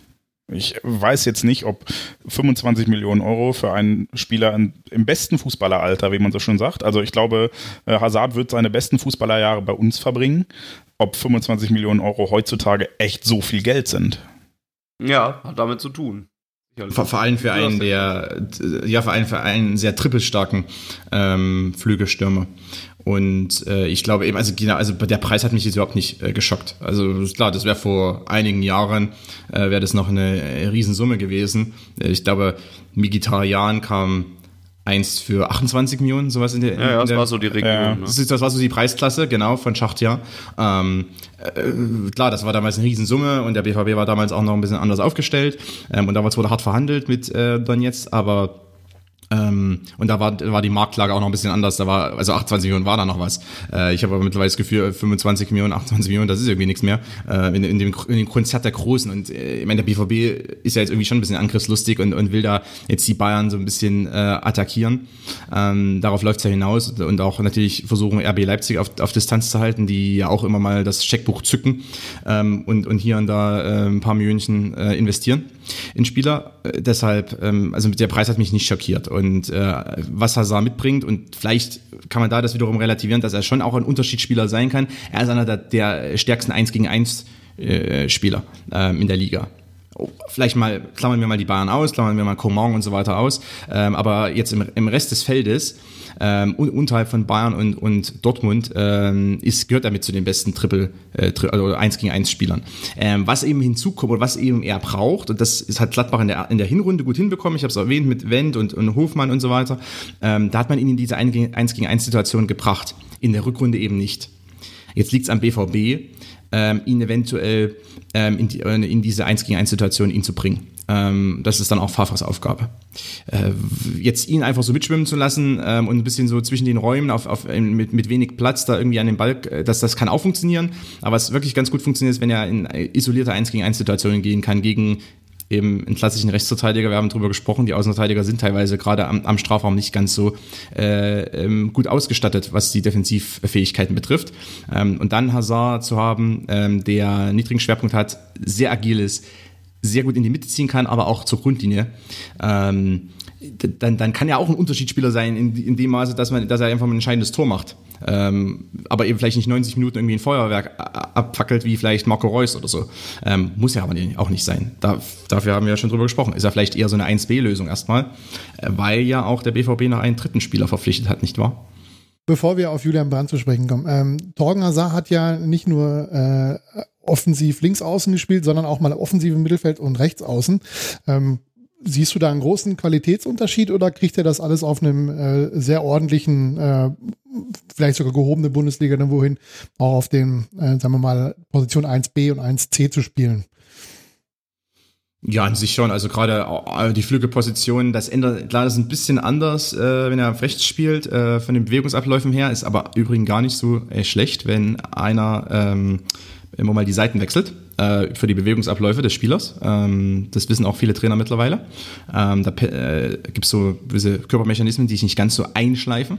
Ich weiß jetzt nicht, ob 25 Millionen Euro für einen Spieler im besten Fußballeralter, wie man so schon sagt. Also ich glaube, äh, Hazard wird seine besten Fußballerjahre bei uns verbringen. Ob 25 Millionen Euro heutzutage echt so viel Geld sind, Ja, hat damit zu tun. Vor, vor allem für einen, der, ja, vor allem für einen sehr trippelstarken ähm, Flügelstürmer. Und äh, ich glaube eben, also genau, also der Preis hat mich jetzt überhaupt nicht äh, geschockt. Also klar, das wäre vor einigen Jahren, äh, wäre das noch eine äh, Riesensumme gewesen. Äh, ich glaube, Migitarian kam eins für 28 Millionen, sowas in der. Ja, ja, in das der, war so die Region. Ja. Ne? das, das war so die Preisklasse, genau, von Schachtja. Ähm, äh, klar, das war damals eine Riesensumme und der BVB war damals auch noch ein bisschen anders aufgestellt. Ähm, und damals wurde hart verhandelt mit äh, Donetsk, aber ähm, und da war, war die Marktlage auch noch ein bisschen anders. Da war, also 28 Millionen war da noch was. Äh, ich habe aber mittlerweile das Gefühl, 25 Millionen, 28 Millionen, das ist irgendwie nichts mehr. Äh, in, in, dem, in dem Konzert der Großen. Und äh, ich meine, der BVB ist ja jetzt irgendwie schon ein bisschen angriffslustig und, und will da jetzt die Bayern so ein bisschen äh, attackieren. Ähm, darauf läuft's ja hinaus. Und auch natürlich versuchen, RB Leipzig auf, auf Distanz zu halten, die ja auch immer mal das Scheckbuch zücken ähm, und, und hier und da äh, ein paar Millionchen äh, investieren in Spieler. Äh, deshalb, ähm, also der Preis hat mich nicht schockiert. Und äh, was Hazard mitbringt, und vielleicht kann man da das wiederum relativieren, dass er schon auch ein Unterschiedsspieler sein kann. Er ist einer der, stärksten 1 gegen 1 äh, Spieler ähm, in der Liga. Oh, Vielleicht mal, klammern wir mal die Bayern aus, klammern wir mal Coman und so weiter aus. Ähm, aber jetzt im, im Rest des Feldes, ähm, un- unterhalb von Bayern und, und Dortmund, ähm, ist, gehört damit zu den besten Triple, äh, Tri also 1 gegen 1 Spielern. Ähm, was eben hinzukommt und was eben er braucht, und das hat Gladbach in der, in der Hinrunde gut hinbekommen, ich habe es erwähnt mit Wendt und, und Hofmann und so weiter, ähm, da hat man ihn in diese 1 gegen 1 gegen 1 Situation gebracht. In der Rückrunde eben nicht. Jetzt liegt es am BVB, ähm, ihn eventuell ähm, in, die, äh, in diese 1 gegen 1 Situation ihn zu bringen. Ähm, das ist dann auch Favres Aufgabe. Äh, jetzt ihn einfach so mitschwimmen zu lassen ähm, und ein bisschen so zwischen den Räumen auf, auf, mit, mit wenig Platz da irgendwie an den Ball, äh, das, das kann auch funktionieren. Aber was wirklich ganz gut funktioniert, ist, wenn er in isolierte 1 gegen 1 Situationen gehen kann gegen eben einen klassischen Rechtsverteidiger, wir haben drüber gesprochen, die Außenverteidiger sind teilweise gerade am, am Strafraum nicht ganz so äh, ähm, gut ausgestattet, was die Defensivfähigkeiten betrifft. Ähm, und dann Hazard zu haben, ähm, der niedrigen Schwerpunkt hat, sehr agil ist, sehr gut in die Mitte ziehen kann, aber auch zur Grundlinie. Ähm, dann, dann kann er auch ein Unterschiedsspieler sein, in, in dem Maße, dass, man, dass er einfach mal ein entscheidendes Tor macht. Ähm, aber eben vielleicht nicht 90 Minuten irgendwie ein Feuerwerk abfackelt, wie vielleicht Marco Reus oder so. Ähm, muss ja aber auch nicht sein. Da, dafür haben wir ja schon drüber gesprochen. Ist ja vielleicht eher so eine 1B-Lösung erstmal, äh, weil ja auch der BVB noch einen dritten Spieler verpflichtet hat, nicht wahr? Bevor wir auf Julian Brandt zu sprechen kommen, ähm, Torgen Hazard hat ja nicht nur äh, offensiv links außen gespielt, sondern auch mal offensiv im Mittelfeld und rechts außen. Ähm, siehst du da einen großen Qualitätsunterschied oder kriegt er das alles auf einem äh, sehr ordentlichen, äh, vielleicht sogar gehobenen Bundesliga dann wohin, auch auf den, äh, sagen wir mal, Position 1b und 1c zu spielen? Ja, an sich schon. Also gerade die Flügelposition, das ändert, klar, das ist ein bisschen anders, äh, wenn er rechts spielt, äh, von den Bewegungsabläufen her, ist aber übrigens gar nicht so äh, schlecht, wenn einer ähm, immer mal die Seiten wechselt äh, für die Bewegungsabläufe des Spielers. Ähm, das wissen auch viele Trainer mittlerweile. Ähm, da äh, gibt es so gewisse Körpermechanismen, die sich nicht ganz so einschleifen,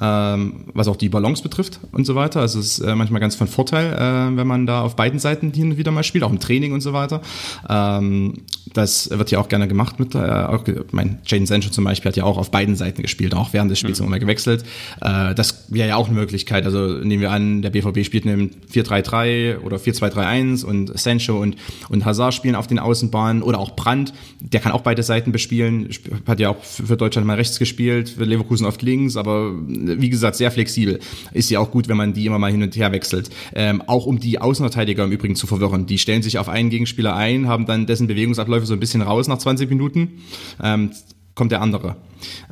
ähm, was auch die Balance betrifft und so weiter. Also es ist äh, manchmal ganz von Vorteil, äh, wenn man da auf beiden Seiten hin und wieder mal spielt, auch im Training und so weiter. Ähm, das wird ja auch gerne gemacht mit, äh, auch, mein Jaden Sancho zum Beispiel hat ja auch auf beiden Seiten gespielt, auch während des Spiels immer mal gewechselt. Äh, das wäre ja auch eine Möglichkeit. Also nehmen wir an, der BVB spielt in einem 4-3-3 oder 4-2-3-1 und Sancho und, und Hazard spielen auf den Außenbahnen oder auch Brandt, der kann auch beide Seiten bespielen, Sp- hat ja auch für Deutschland mal rechts gespielt, für Leverkusen oft links, aber wie gesagt, sehr flexibel. Ist ja auch gut, wenn man die immer mal hin und her wechselt. Ähm, auch um die Außenverteidiger im Übrigen zu verwirren. Die stellen sich auf einen Gegenspieler ein, haben dann dessen Bewegungsabläufe so ein bisschen raus nach 20 Minuten. Ähm, kommt der andere.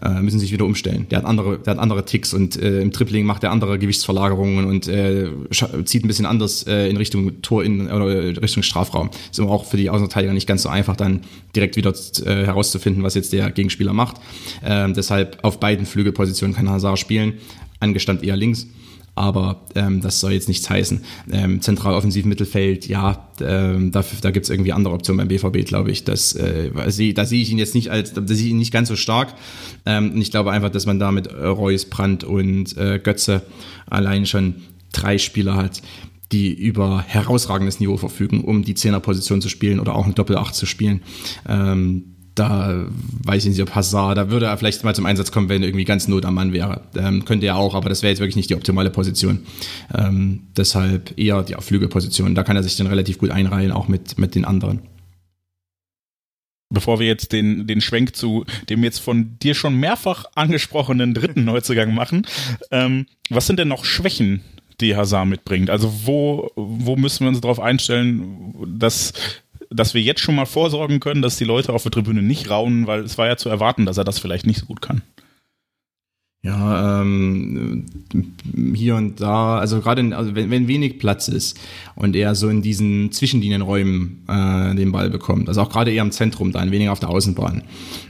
Äh, müssen sich wieder umstellen. Der hat andere, der hat andere Ticks und äh, im Tripling macht er andere Gewichtsverlagerungen und äh, zieht ein bisschen anders äh, in Richtung Tor in oder Richtung Strafraum. Ist aber auch für die Außenverteidiger nicht ganz so einfach, dann direkt wieder äh, herauszufinden, was jetzt der Gegenspieler macht. Ähm, deshalb auf beiden Flügelpositionen kann Hazard spielen, angestand eher links. Aber ähm, das soll jetzt nichts heißen. Ähm, zentral offensiv Mittelfeld, ja, ähm, da, da gibt es irgendwie andere Optionen beim BVB, glaube ich. Das, äh, da sehe ich ihn jetzt nicht als, da sehe ich ihn nicht ganz so stark. Ähm, ich glaube einfach, dass man da mit Reus, Brandt und äh, Götze allein schon drei Spieler hat, die über herausragendes Niveau verfügen, um die Zehnerposition zu spielen oder auch ein Doppel-Acht zu spielen. Ähm, da weiß ich nicht, ob Hazard, da würde er vielleicht mal zum Einsatz kommen, wenn irgendwie ganz Not am Mann wäre. Ähm, könnte er auch, aber das wäre jetzt wirklich nicht die optimale Position. Ähm, deshalb eher die Flügelposition. Da kann er sich dann relativ gut einreihen, auch mit, mit den anderen. bevor wir jetzt den, den Schwenk zu dem jetzt von dir schon mehrfach angesprochenen dritten Neuzugang machen, ähm, was sind denn noch Schwächen, die Hazard mitbringt? Also wo, wo müssen wir uns darauf einstellen, dass, dass wir jetzt schon mal vorsorgen können, dass die Leute auf der Tribüne nicht raunen, weil es war ja zu erwarten, dass er das vielleicht nicht so gut kann. Ja, ähm, hier und da, also gerade also wenn, wenn wenig Platz ist und er so in diesen Zwischenlinienräumen äh, den Ball bekommt, also auch gerade eher im Zentrum dann, weniger auf der Außenbahn.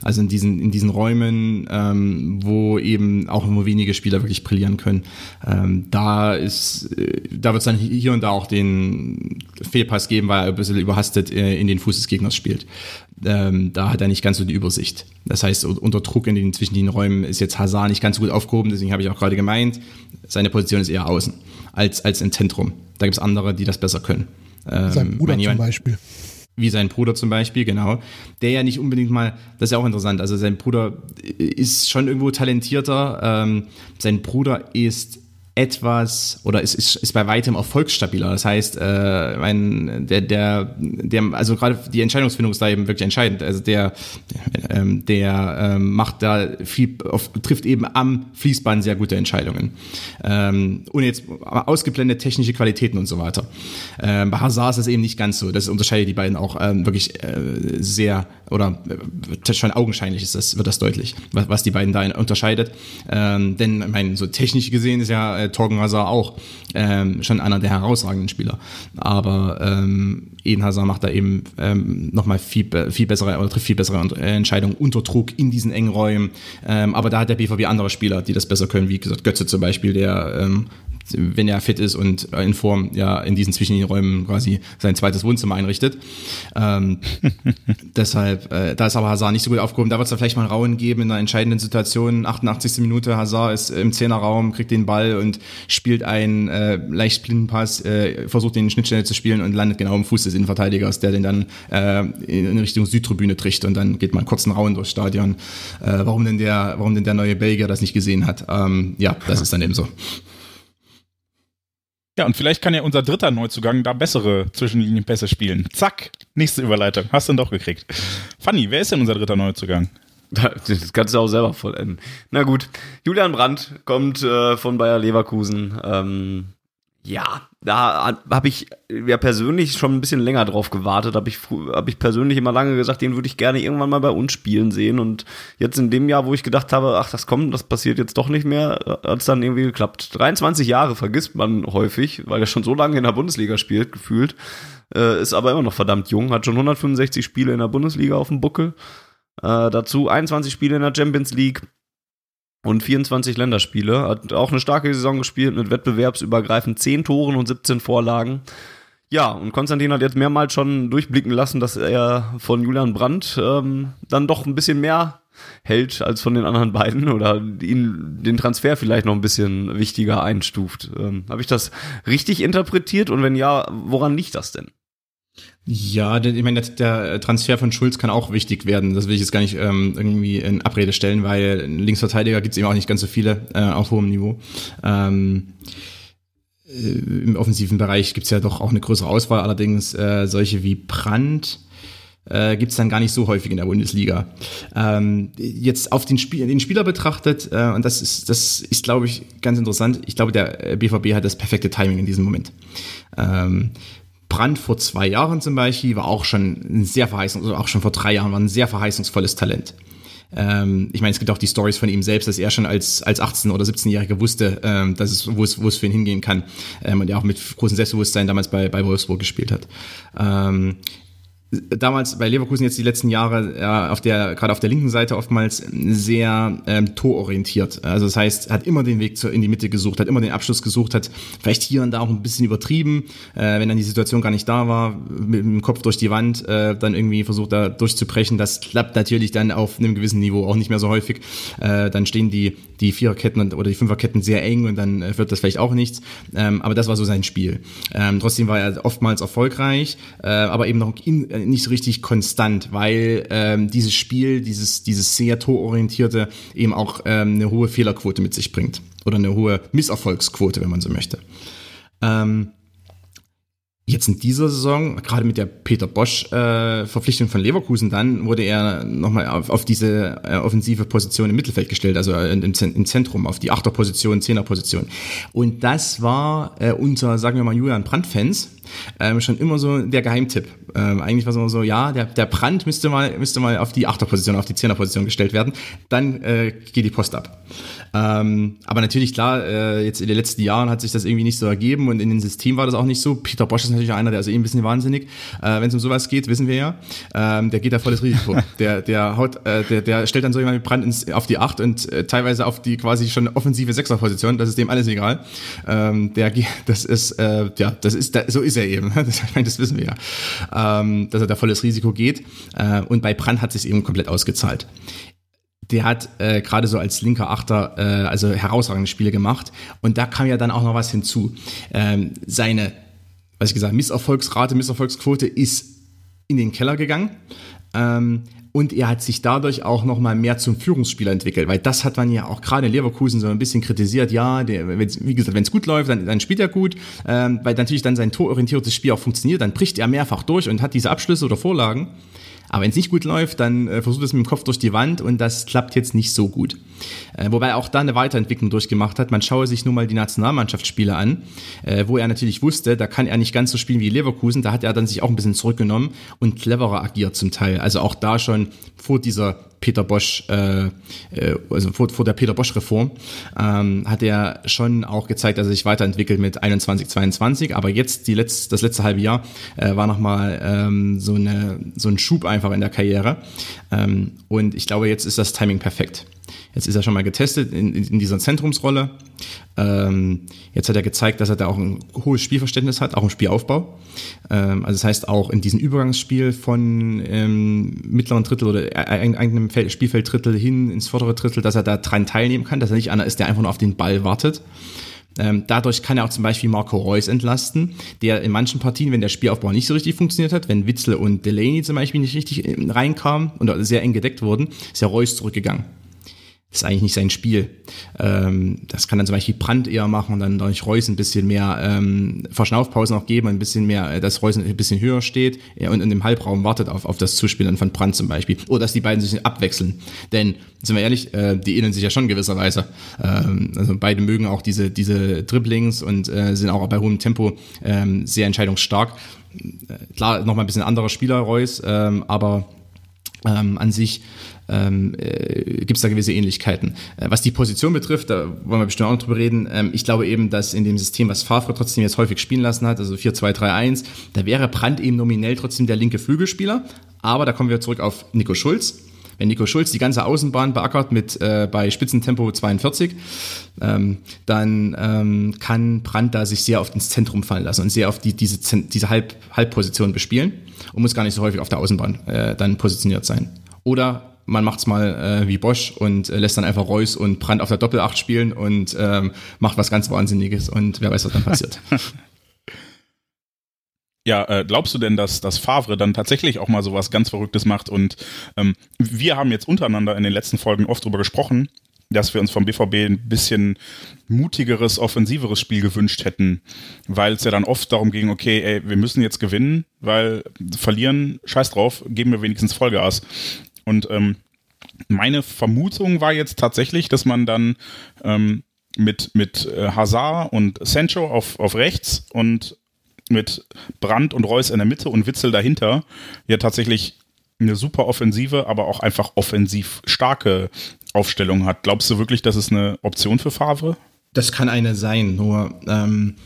Also in diesen, in diesen Räumen, ähm, wo eben auch nur wenige Spieler wirklich brillieren können, ähm, da ist, äh, da wird es dann hier und da auch den Fehlpass geben, weil er ein bisschen überhastet äh, in den Fuß des Gegners spielt ähm, da hat er nicht ganz so die Übersicht. Das heißt, unter Druck in den zwischen den Räumen ist jetzt Hazard nicht ganz gut aufgehoben, deswegen habe ich auch gerade gemeint, seine Position ist eher außen als, als im Zentrum. Da gibt es andere, die das besser können. Ähm, sein Bruder jemand, zum Beispiel. Wie sein Bruder zum Beispiel, genau. Der ja nicht unbedingt mal, das ist ja auch interessant, also sein Bruder ist schon irgendwo talentierter. Ähm, sein Bruder ist etwas oder es ist, ist bei weitem erfolgsstabiler. Das heißt, äh, mein, der, der, der, also gerade die Entscheidungsfindung ist da eben wirklich entscheidend. Also der, ähm, der ähm, macht da viel, auf, trifft eben am Fließband sehr gute Entscheidungen. Ähm, und jetzt ausgeblendet technische Qualitäten und so weiter. Ähm, bei Hazard ist das eben nicht ganz so. Das unterscheidet die beiden auch ähm, wirklich äh, sehr oder äh, schon augenscheinlich ist das, wird das deutlich, was, was die beiden da unterscheidet. Ähm, denn, ich meine, so technisch gesehen ist ja äh, Torgen Hazard auch ähm, schon einer der herausragenden Spieler. Aber ähm, Eden Hazard macht da eben ähm, nochmal viel, viel bessere oder trifft viel bessere äh, Entscheidungen unter Druck in diesen engen Räumen. Ähm, aber da hat der BVB andere Spieler, die das besser können, wie gesagt Götze zum Beispiel, der ähm, wenn er fit ist und in Form ja in diesen Zwischenräumen quasi sein zweites Wohnzimmer einrichtet. Ähm, deshalb, äh, da ist aber Hazard nicht so gut aufgehoben. Da wird es vielleicht mal einen Rauen geben in einer entscheidenden Situation. 88. Minute, Hazard ist im Zehnerraum, kriegt den Ball und spielt einen äh, leicht blinden Pass, äh, versucht den Schnittstelle zu spielen und landet genau am Fuß des Innenverteidigers, der den dann äh, in Richtung Südtribüne tricht und dann geht man kurz einen Rauen durchs Stadion. Äh, warum denn der, warum denn der neue Belgier das nicht gesehen hat? Ähm, ja, das ist dann eben so. Ja, und vielleicht kann ja unser dritter Neuzugang da bessere Zwischenlinienpässe spielen. Zack, nächste Überleitung. Hast du ihn doch gekriegt. Fanny, wer ist denn unser dritter Neuzugang? Das kannst du auch selber vollenden. Na gut, Julian Brandt kommt äh, von Bayer Leverkusen. Ähm, ja, da habe ich ja persönlich schon ein bisschen länger drauf gewartet. Habe ich, hab ich persönlich immer lange gesagt, den würde ich gerne irgendwann mal bei uns spielen sehen. Und jetzt in dem Jahr, wo ich gedacht habe, ach, das kommt, das passiert jetzt doch nicht mehr, hat es dann irgendwie geklappt. 23 Jahre vergisst man häufig, weil er schon so lange in der Bundesliga spielt, gefühlt. Äh, ist aber immer noch verdammt jung, hat schon 165 Spiele in der Bundesliga auf dem Buckel. Äh, dazu 21 Spiele in der Champions League und 24 Länderspiele. Hat auch eine starke Saison gespielt mit wettbewerbsübergreifend 10 Toren und 17 Vorlagen. Ja, und Konstantin hat jetzt mehrmals schon durchblicken lassen, dass er von Julian Brandt ähm, dann doch ein bisschen mehr hält als von den anderen beiden oder ihn den Transfer vielleicht noch ein bisschen wichtiger einstuft. Ähm, Habe ich das richtig interpretiert und wenn ja, woran liegt das denn? Ja, ich meine, der Transfer von Schulz kann auch wichtig werden. Das will ich jetzt gar nicht ähm, irgendwie in Abrede stellen, weil Linksverteidiger gibt es eben auch nicht ganz so viele äh, auf hohem Niveau. Ähm, äh, Im offensiven Bereich gibt es ja doch auch eine größere Auswahl, allerdings äh, solche wie Brandt äh, gibt es dann gar nicht so häufig in der Bundesliga. Ähm, jetzt auf den, Spiel, den Spieler betrachtet, äh, und das ist, das ist, glaube ich, ganz interessant, ich glaube, der BVB hat das perfekte Timing in diesem Moment. Ähm, Brand vor zwei Jahren zum Beispiel war auch schon ein sehr verheißungs, also auch schon vor drei Jahren war ein sehr verheißungsvolles Talent. Ähm, ich meine, es gibt auch die Stories von ihm selbst, dass er schon als, als 18- oder 17-Jähriger wusste, ähm, dass es, wo es, wo es für ihn hingehen kann. Ähm, und er auch mit großem Selbstbewusstsein damals bei, bei Wolfsburg gespielt hat. Ähm, damals bei Leverkusen jetzt die letzten Jahre ja, auf der gerade auf der linken Seite oftmals sehr ähm, tororientiert. Also das heißt, hat immer den Weg zur, in die Mitte gesucht, hat immer den Abschluss gesucht, hat vielleicht hier und da auch ein bisschen übertrieben, äh, wenn dann die Situation gar nicht da war, mit dem Kopf durch die Wand, äh, dann irgendwie versucht da durchzubrechen. Das klappt natürlich dann auf einem gewissen Niveau auch nicht mehr so häufig. Äh, dann stehen die die Viererketten oder die Fünferketten sehr eng und dann äh, wird das vielleicht auch nichts. Ähm, aber das war so sein Spiel. Ähm, trotzdem war er oftmals erfolgreich, äh, aber eben noch in, nicht so richtig konstant, weil ähm, dieses Spiel, dieses, dieses sehr tororientierte eben auch ähm, eine hohe Fehlerquote mit sich bringt. Oder eine hohe Misserfolgsquote, wenn man so möchte. Ähm, Jetzt in dieser Saison, gerade mit der Peter Bosch äh, von Leverkusen, dann wurde er nochmal auf, auf diese äh, offensive Position im Mittelfeld gestellt, also im, im Zentrum, auf die Achterposition, Zehnerposition. Und das war äh, unter, sagen wir mal, Julian Brandt-Fans ähm, schon immer so der Geheimtipp. Ähm, eigentlich war es immer so, ja, der, der Brand müsste mal, müsste mal auf die Achterposition, auf die Zehnerposition gestellt werden. Dann äh, geht die Post ab. Ähm, aber natürlich, klar, äh, jetzt in den letzten Jahren hat sich das irgendwie nicht so ergeben und in dem System war das auch nicht so. Peter Bosch ist natürlich einer, der ist eh ein bisschen wahnsinnig. Äh, Wenn es um sowas geht, wissen wir ja, ähm, der geht da volles Risiko. der, der haut, äh, der, der stellt dann so jemand mit Brand ins, auf die Acht und äh, teilweise auf die quasi schon offensive Sechserposition. Das ist dem alles egal. Ähm, der, das ist, äh, ja, das ist, da, so ist er eben. Das, das wissen wir ja, ähm, dass er da volles Risiko geht. Äh, und bei Brand hat sich eben komplett ausgezahlt der hat äh, gerade so als linker Achter äh, also herausragende Spiele gemacht. Und da kam ja dann auch noch was hinzu. Ähm, seine, was ich gesagt, Misserfolgsrate, Misserfolgsquote ist in den Keller gegangen. Ähm, und er hat sich dadurch auch noch mal mehr zum Führungsspieler entwickelt, weil das hat man ja auch gerade in Leverkusen so ein bisschen kritisiert. Ja, der, wie gesagt, wenn es gut läuft, dann, dann spielt er gut, ähm, weil natürlich dann sein tororientiertes Spiel auch funktioniert, dann bricht er mehrfach durch und hat diese Abschlüsse oder Vorlagen. Aber wenn es nicht gut läuft, dann äh, versucht es mit dem Kopf durch die Wand und das klappt jetzt nicht so gut. Äh, wobei er auch da eine Weiterentwicklung durchgemacht hat. Man schaue sich nur mal die Nationalmannschaftsspiele an, äh, wo er natürlich wusste, da kann er nicht ganz so spielen wie Leverkusen. Da hat er dann sich auch ein bisschen zurückgenommen und cleverer agiert zum Teil. Also auch da schon vor dieser Peter Bosch, äh, äh, also vor, vor der Peter Bosch Reform, ähm, hat er schon auch gezeigt, dass er sich weiterentwickelt mit 21, 22. Aber jetzt die letzte, das letzte halbe Jahr äh, war nochmal ähm, so, eine, so ein Schub einfach in der Karriere. Ähm, und ich glaube, jetzt ist das Timing perfekt. Jetzt ist er schon mal getestet in, in dieser Zentrumsrolle. Ähm, jetzt hat er gezeigt, dass er da auch ein hohes Spielverständnis hat, auch im Spielaufbau. Ähm, also das heißt auch in diesem Übergangsspiel von ähm, mittleren Drittel oder einem Spielfelddrittel hin ins vordere Drittel, dass er da dran teilnehmen kann, dass er nicht einer ist, der einfach nur auf den Ball wartet. Ähm, dadurch kann er auch zum Beispiel Marco Reus entlasten, der in manchen Partien, wenn der Spielaufbau nicht so richtig funktioniert hat, wenn Witzel und Delaney zum Beispiel nicht richtig äh, reinkamen und sehr eng gedeckt wurden, ist ja Reus zurückgegangen. Ist eigentlich nicht sein Spiel. Ähm, das kann dann zum Beispiel Brand eher machen und dann durch Reus ein bisschen mehr ähm, Verschnaufpausen auch geben, ein bisschen mehr, äh, dass Reus ein bisschen höher steht und in dem Halbraum wartet auf, auf das Zuspielen von Brand zum Beispiel. Oder dass die beiden sich abwechseln. Denn, sind wir ehrlich, äh, die ähneln sich ja schon gewisserweise. Ähm, also beide mögen auch diese, diese Dribblings und äh, sind auch bei hohem Tempo ähm, sehr entscheidungsstark. Äh, klar, nochmal ein bisschen anderer Spieler, Reus, ähm, aber ähm, an sich ähm, äh, gibt es da gewisse Ähnlichkeiten. Äh, was die Position betrifft, da wollen wir bestimmt auch noch drüber reden, ähm, ich glaube eben, dass in dem System, was Favre trotzdem jetzt häufig spielen lassen hat, also 4-2-3-1, da wäre Brandt eben nominell trotzdem der linke Flügelspieler, aber da kommen wir zurück auf Nico Schulz. Wenn Nico Schulz die ganze Außenbahn beackert mit äh, bei Spitzentempo 42, ähm, dann ähm, kann Brandt da sich sehr oft ins Zentrum fallen lassen und sehr oft die, diese, diese Halb, Halbposition bespielen und muss gar nicht so häufig auf der Außenbahn äh, dann positioniert sein. Oder man macht's mal äh, wie Bosch und äh, lässt dann einfach Reus und Brand auf der Doppelacht spielen und ähm, macht was ganz Wahnsinniges und wer weiß, was dann passiert. Ja, äh, glaubst du denn, dass, dass Favre dann tatsächlich auch mal sowas ganz Verrücktes macht? Und ähm, wir haben jetzt untereinander in den letzten Folgen oft drüber gesprochen, dass wir uns vom BVB ein bisschen mutigeres, offensiveres Spiel gewünscht hätten, weil es ja dann oft darum ging, okay, ey, wir müssen jetzt gewinnen, weil verlieren, scheiß drauf, geben wir wenigstens Vollgas. Und ähm, meine Vermutung war jetzt tatsächlich, dass man dann ähm, mit, mit äh, Hazard und Sancho auf, auf rechts und mit Brandt und Reus in der Mitte und Witzel dahinter ja tatsächlich eine super offensive, aber auch einfach offensiv starke Aufstellung hat. Glaubst du wirklich, das ist eine Option für Favre? Das kann eine sein, nur ähm,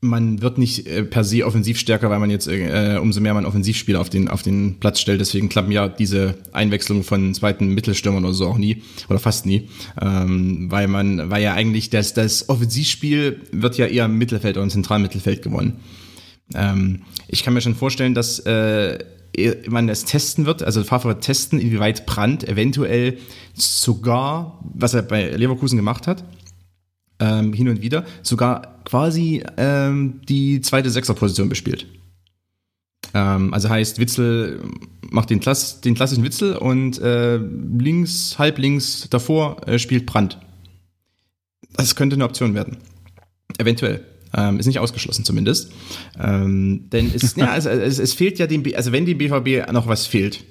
man wird nicht äh, per se offensiv stärker, weil man jetzt äh, umso mehr man Offensivspieler auf den, auf den Platz stellt. Deswegen klappen ja diese Einwechslung von zweiten Mittelstürmern oder so auch nie oder fast nie. Ähm, weil man, weil ja eigentlich das, das Offensivspiel wird ja eher im Mittelfeld oder im Zentralmittelfeld gewonnen. Ähm, ich kann mir schon vorstellen, dass äh, man es testen wird, also Favre testen, inwieweit Brandt eventuell sogar, was er bei Leverkusen gemacht hat, ähm, hin und wieder, sogar quasi ähm, die zweite Sechserposition bespielt. Ähm, also heißt, Witzel macht den, Klass, den klassischen Witzel und äh, links, halb links davor äh, spielt Brandt. Das könnte eine Option werden. Eventuell. Ähm, ist nicht ausgeschlossen zumindest. Ähm, denn es, ja, es, es, es fehlt ja dem, also wenn dem BVB noch was fehlt,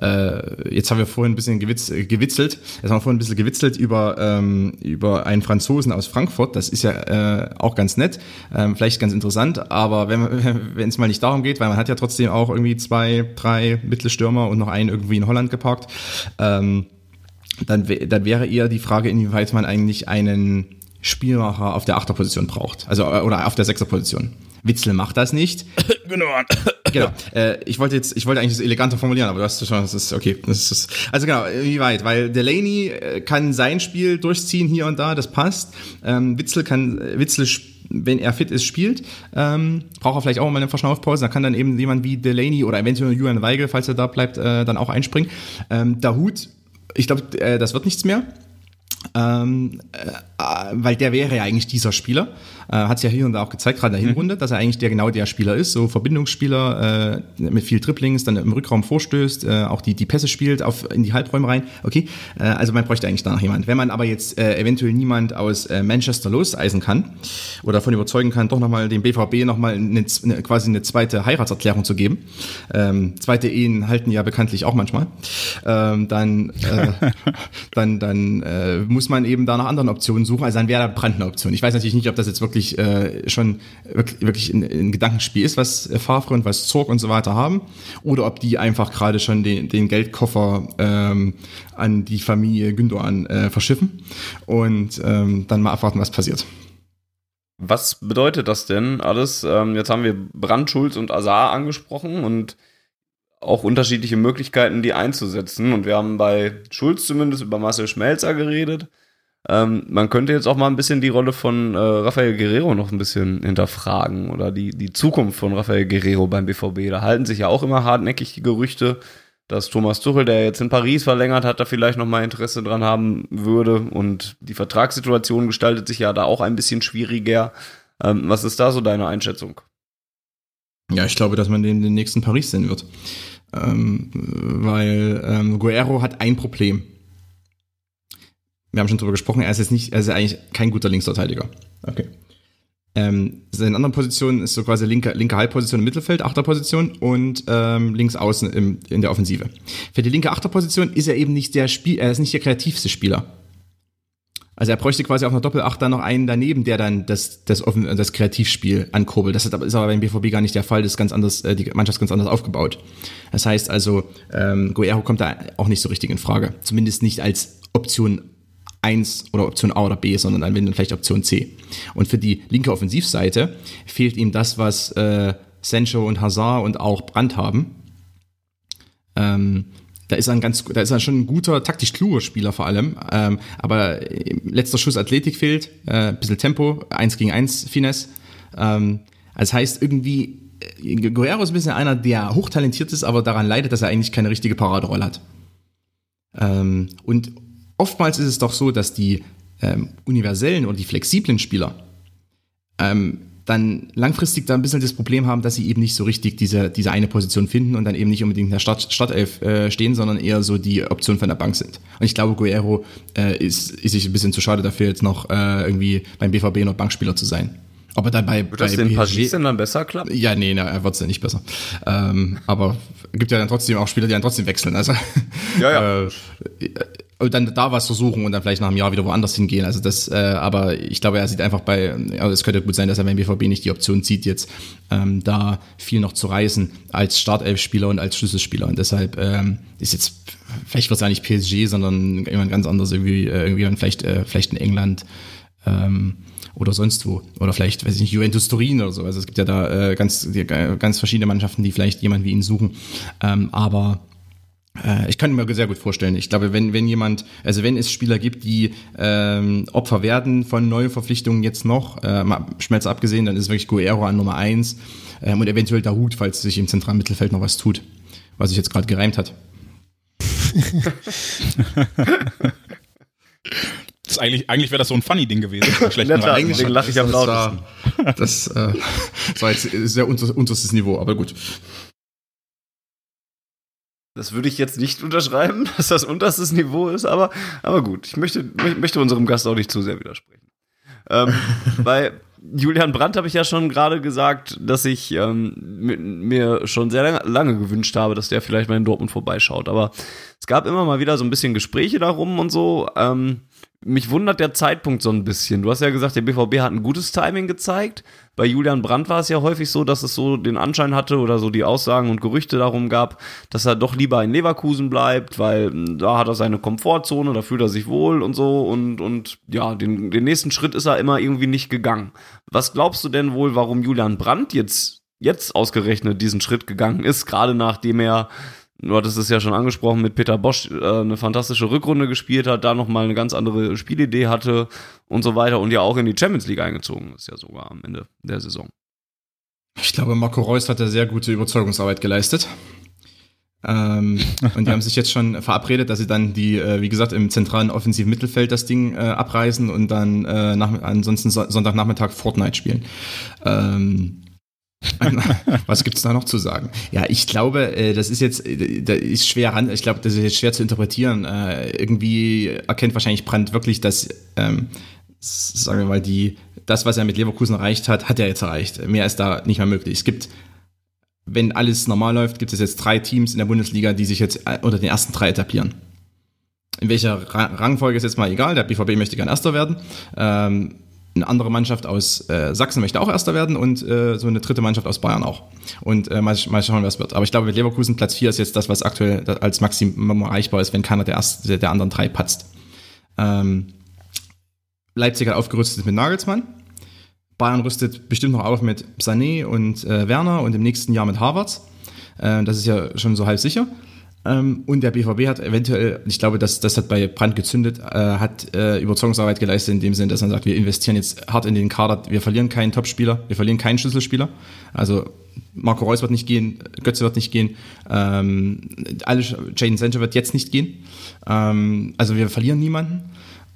äh, jetzt haben wir vorhin ein bisschen gewitz, äh, gewitzelt, jetzt haben wir vorhin ein bisschen gewitzelt über, ähm, über einen Franzosen aus Frankfurt. Das ist ja äh, auch ganz nett, ähm, vielleicht ganz interessant, aber wenn es mal nicht darum geht, weil man hat ja trotzdem auch irgendwie zwei, drei Mittelstürmer und noch einen irgendwie in Holland geparkt, ähm, dann, dann wäre eher die Frage, inwieweit man eigentlich einen Spielmacher auf der Achterposition braucht. Also äh, oder auf der Sechserposition. Witzel macht das nicht. genau. Genau. Äh, ich wollte jetzt, ich wollte eigentlich das eleganter formulieren, aber du hast schon, das ist okay. Das ist, also genau, wie weit? Weil Delaney äh, kann sein Spiel durchziehen hier und da, das passt. Ähm, Witzel kann, Witzel wenn er fit ist, spielt, ähm, braucht er vielleicht auch mal eine Verschnaufpause. Da kann dann eben jemand wie Delaney oder eventuell Julian Weigel, falls er da bleibt, äh, dann auch einspringen. Ähm, Dahut, ich glaube, äh, das wird nichts mehr. Ähm, äh, weil der wäre ja eigentlich dieser Spieler. Äh, Hat es ja hier und da auch gezeigt, gerade in der mhm. Hinrunde, mhm. dass er eigentlich der genau der Spieler ist, so Verbindungsspieler äh, mit viel Dribblings, dann im Rückraum vorstößt, äh, auch die, die Pässe spielt auf, in die Halbräume rein. Okay, äh, also man bräuchte eigentlich danach jemand. Wenn man aber jetzt äh, eventuell niemand aus äh, Manchester loseisen kann oder davon überzeugen kann, doch nochmal dem BVB nochmal eine, eine, quasi eine zweite Heiratserklärung zu geben, ähm, zweite Ehen halten ja bekanntlich auch manchmal, ähm, dann, äh, dann, dann äh, muss man eben da nach anderen Optionen suchen. Also dann wäre da Brand eine Option. Ich weiß natürlich nicht, ob das jetzt wirklich äh, schon wirklich, ein, ein Gedankenspiel ist, was Favre und was Zorg und so weiter haben, oder ob die einfach gerade schon den, den Geldkoffer ähm, an die Familie Gündogan äh, verschiffen und ähm, dann mal abwarten, was passiert. Was bedeutet das denn alles? Ähm, jetzt haben wir Brand, Schulz und Azar angesprochen und auch unterschiedliche Möglichkeiten, die einzusetzen. Und wir haben bei Schulz zumindest über Marcel Schmelzer geredet. Ähm, man könnte jetzt auch mal ein bisschen die Rolle von äh, Rafael Guerrero noch ein bisschen hinterfragen oder die, die Zukunft von Rafael Guerrero beim BVB. Da halten sich ja auch immer hartnäckig die Gerüchte, dass Thomas Tuchel, der jetzt in Paris verlängert hat, da vielleicht noch mal Interesse dran haben würde. Und die Vertragssituation gestaltet sich ja da auch ein bisschen schwieriger. Ähm, was ist da so deine Einschätzung? Ja, ich glaube, dass man den, den nächsten Paris sehen wird. Ähm, weil ähm, Guerrero hat ein Problem wir haben schon drüber gesprochen, er ist jetzt nicht, er ist eigentlich kein guter Linksverteidiger. Okay. Ähm, seine andere Position ist so quasi linke, linke Halbposition im Mittelfeld, Achterposition und ähm, links außen im, in der Offensive. Für die linke Achterposition ist er eben nicht der Spiel, er ist nicht der kreativste Spieler. Also er bräuchte quasi auf einer Doppelacht dann noch einen daneben, der dann das, das, Offen das Kreativspiel ankurbelt. Das ist aber beim BVB gar nicht der Fall, das ist ganz anders, äh, die Mannschaft ist ganz anders aufgebaut. Das heißt also, ähm, Guerrero kommt da auch nicht so richtig in Frage. Zumindest nicht als Option 1 oder Option A oder B, sondern dann wenn dann vielleicht Option C. Und für die linke Offensivseite fehlt ihm das, was äh, Sancho und Hazard und auch Brandt haben. Ähm, da ist er ein ganz, da ist er schon ein guter, taktisch kluger Spieler vor allem. Ähm, aber letzter Schuss Athletik fehlt, äh, bisschen Tempo, 1 gegen 1 Finesse. Ähm, das heißt irgendwie, äh, Guerrero ist ein bisschen einer, der hochtalentiert ist, aber daran leidet, dass er eigentlich keine richtige Paraderolle hat. Ähm, und oftmals ist es doch so, dass die ähm, universellen oder die flexiblen Spieler ähm, dann langfristig da ein bisschen das Problem haben, dass sie eben nicht so richtig diese, diese eine Position finden und dann eben nicht unbedingt in der Start, Startelf äh, stehen, sondern eher so die Option von der Bank sind. Und ich glaube, Guerrero äh, ist, ist sich ein bisschen zu schade dafür, jetzt noch äh, irgendwie beim BVB noch Bankspieler zu sein. Aber dann bei, Wird das den Paris denn dann besser klappen? Ja, nee, na, er wird es ja nicht besser. Ähm, aber gibt ja dann trotzdem auch Spieler, die dann trotzdem wechseln. Also ja, ja. Äh, dann da was versuchen und dann vielleicht nach einem Jahr wieder woanders hingehen. Also das, äh, aber ich glaube, er sieht einfach bei, also es könnte gut sein, dass er beim BVB nicht die Option zieht, jetzt ähm, da viel noch zu reißen als Startelf-Spieler und als Schlüsselspieler. Und deshalb ähm, ist jetzt, vielleicht wird es ja nicht PSG, sondern jemand ganz anderes, irgendwie, äh, irgendwie vielleicht, äh, vielleicht in England. Ähm, oder sonst wo. Oder vielleicht, weiß ich nicht, Juventus Turin oder so. Also es gibt ja da äh, ganz, ganz verschiedene Mannschaften, die vielleicht jemand wie ihn suchen. Ähm, aber ich kann mir sehr gut vorstellen. Ich glaube, wenn, wenn jemand, also wenn es Spieler gibt, die ähm, Opfer werden von neuen Verpflichtungen jetzt noch, äh, Schmelzer abgesehen, dann ist es wirklich Guerrero an Nummer eins ähm, und eventuell Dahut, falls sich im zentralen Mittelfeld noch was tut, was sich jetzt gerade gereimt hat. Das eigentlich, eigentlich wäre das so ein funny Ding gewesen. Schlecht eigentlich lache ich am lautesten. Das, äh, das war jetzt sehr unter, unterstes Niveau, aber gut. Das würde ich jetzt nicht unterschreiben, dass das unterstes Niveau ist, aber, aber gut, ich möchte, möchte unserem Gast auch nicht zu sehr widersprechen. ähm, bei, Julian Brandt habe ich ja schon gerade gesagt, dass ich ähm, mir schon sehr lange, lange, gewünscht habe, dass der vielleicht mal in Dortmund vorbeischaut. Aber es gab immer mal wieder so ein bisschen Gespräche darum und so. Ähm, mich wundert der Zeitpunkt so ein bisschen. Du hast ja gesagt, der BVB hat ein gutes Timing gezeigt. Bei Julian Brandt war es ja häufig so, dass es so den Anschein hatte oder so die Aussagen und Gerüchte darum gab, dass er doch lieber in Leverkusen bleibt, weil hm, da hat er seine Komfortzone, da fühlt er sich wohl und so und, und ja, den, den nächsten Schritt ist er immer irgendwie nicht gegangen. Was glaubst du denn wohl, warum Julian Brandt jetzt, jetzt ausgerechnet diesen Schritt gegangen ist, gerade nachdem er du hattest es ja schon angesprochen, mit Peter Bosch äh, eine fantastische Rückrunde gespielt hat, da nochmal eine ganz andere Spielidee hatte und so weiter und ja auch in die Champions League eingezogen ist, ja sogar am Ende der Saison. Ich glaube, Marco Reus hat da sehr gute Überzeugungsarbeit geleistet. Ähm, und die haben sich jetzt schon verabredet, dass sie dann die, äh, wie gesagt, im zentralen offensiven Mittelfeld das Ding äh, abreißen und dann äh, nach, ansonsten so Sonntagnachmittag Fortnite spielen. Ähm, Was gibt's da noch zu sagen? Ja, ich glaube, äh, das ist jetzt, äh, da ist schwer ran, ich glaube, das ist jetzt schwer zu interpretieren. Äh, irgendwie erkennt wahrscheinlich Brandt wirklich, dass, ähm, sagen wir mal, die, das, was er mit Leverkusen erreicht hat, hat er jetzt erreicht. Mehr ist da nicht mehr möglich. Es gibt, wenn alles normal läuft, gibt es jetzt drei Teams in der Bundesliga, die sich jetzt unter den ersten drei etablieren. In welcher Rangfolge ist jetzt mal egal, der BVB möchte gern Erster werden. Ähm, eine andere Mannschaft aus äh, Sachsen möchte auch Erster werden und äh, so eine dritte Mannschaft aus Bayern auch. Und äh, mal, mal schauen, was wird. Aber ich glaube, mit Leverkusen Platz 4 ist jetzt das, was aktuell als Maximum erreichbar ist, wenn keiner der, erste, der anderen drei patzt. Ähm, Leipzig hat aufgerüstet mit Nagelsmann. Bayern rüstet bestimmt noch auf mit Sané und äh, Werner und im nächsten Jahr mit Harvards. Äh, das ist ja schon so halb sicher. Ähm, und der BVB hat eventuell, ich glaube, das, das hat bei Brand gezündet, äh, hat äh, Überzeugungsarbeit geleistet in dem Sinn, dass man sagt, wir investieren jetzt hart in den Kader, wir verlieren keinen Topspieler, wir verlieren keinen Schlüsselspieler. Also Marco Reus wird nicht gehen, Götze wird nicht gehen, ähm, alle, Jaden Sancho wird jetzt nicht gehen. Ähm, also wir verlieren niemanden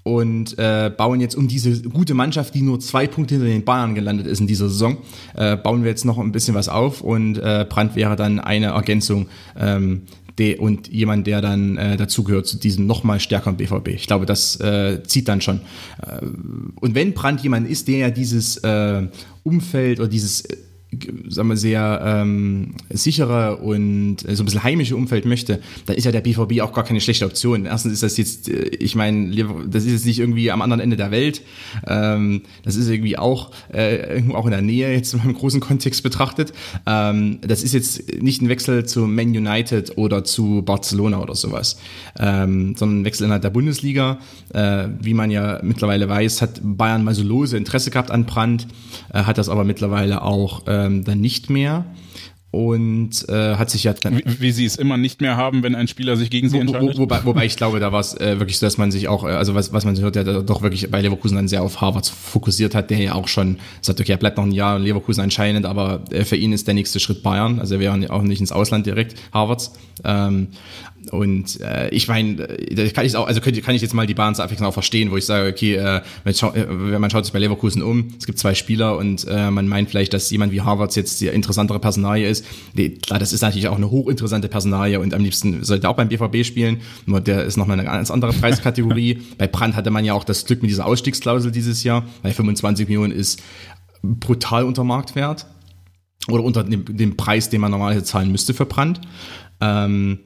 und äh, bauen jetzt um diese gute Mannschaft, die nur zwei Punkte hinter den Bayern gelandet ist in dieser Saison, äh, bauen wir jetzt noch ein bisschen was auf und äh, Brand wäre dann eine Ergänzung ähm, de, und jemand, der dann äh, dazugehört zu diesem nochmal stärkeren BVB. Ich glaube, das äh, zieht dann schon. Äh, und wenn Brandt jemand ist, der dieses äh, Umfeld oder dieses sagen wir, sehr ähm, sichere und so ein bisschen heimische Umfeld möchte, dann ist ja der BVB auch gar keine schlechte Option. Erstens ist das jetzt, äh, ich meine, das ist jetzt nicht irgendwie am anderen Ende der Welt. Ähm, das ist irgendwie auch äh, irgendwo auch in der Nähe jetzt im großen Kontext betrachtet. Ähm, das ist jetzt nicht ein Wechsel zu Man United oder zu Barcelona oder sowas, ähm, sondern ein Wechsel innerhalb der Bundesliga. Äh, wie man ja mittlerweile weiß, hat Bayern mal so lose Interesse gehabt an Brand, äh, hat das aber mittlerweile auch äh, ähm, dann nicht mehr und äh, hat sich ja dann wie, wie sie es immer nicht mehr haben, wenn ein Spieler sich gegen sie entscheidet. Wo, wobei, wobei ich glaube, da war es äh, wirklich so, dass man sich auch, äh, also was, was man hört, der doch wirklich bei Leverkusen dann sehr auf Harvard fokussiert hat, der ja auch schon sagt, okay, er bleibt noch ein Jahr in Leverkusen anscheinend, aber äh, für ihn ist der nächste Schritt Bayern, also er wäre auch nicht ins Ausland direkt, Harvards. Ähm, und äh, ich meine, äh, da kann ich auch, also kann ich jetzt mal die Bahnsabwechslung auch verstehen, wo ich sage, okay, äh, wenn man schaut sich bei Leverkusen um, es gibt zwei Spieler und äh, man meint vielleicht, dass jemand wie Harvards jetzt die interessantere Personalie ist. Nee, klar, das ist natürlich auch eine hochinteressante Personalie und am liebsten sollte er auch beim BVB spielen, nur der ist nochmal eine ganz andere Preiskategorie. bei Brandt hatte man ja auch das Glück mit dieser Ausstiegsklausel dieses Jahr, weil 25 Millionen ist brutal unter Marktwert oder unter dem, dem Preis, den man normalerweise zahlen müsste für Brandt. Ähm,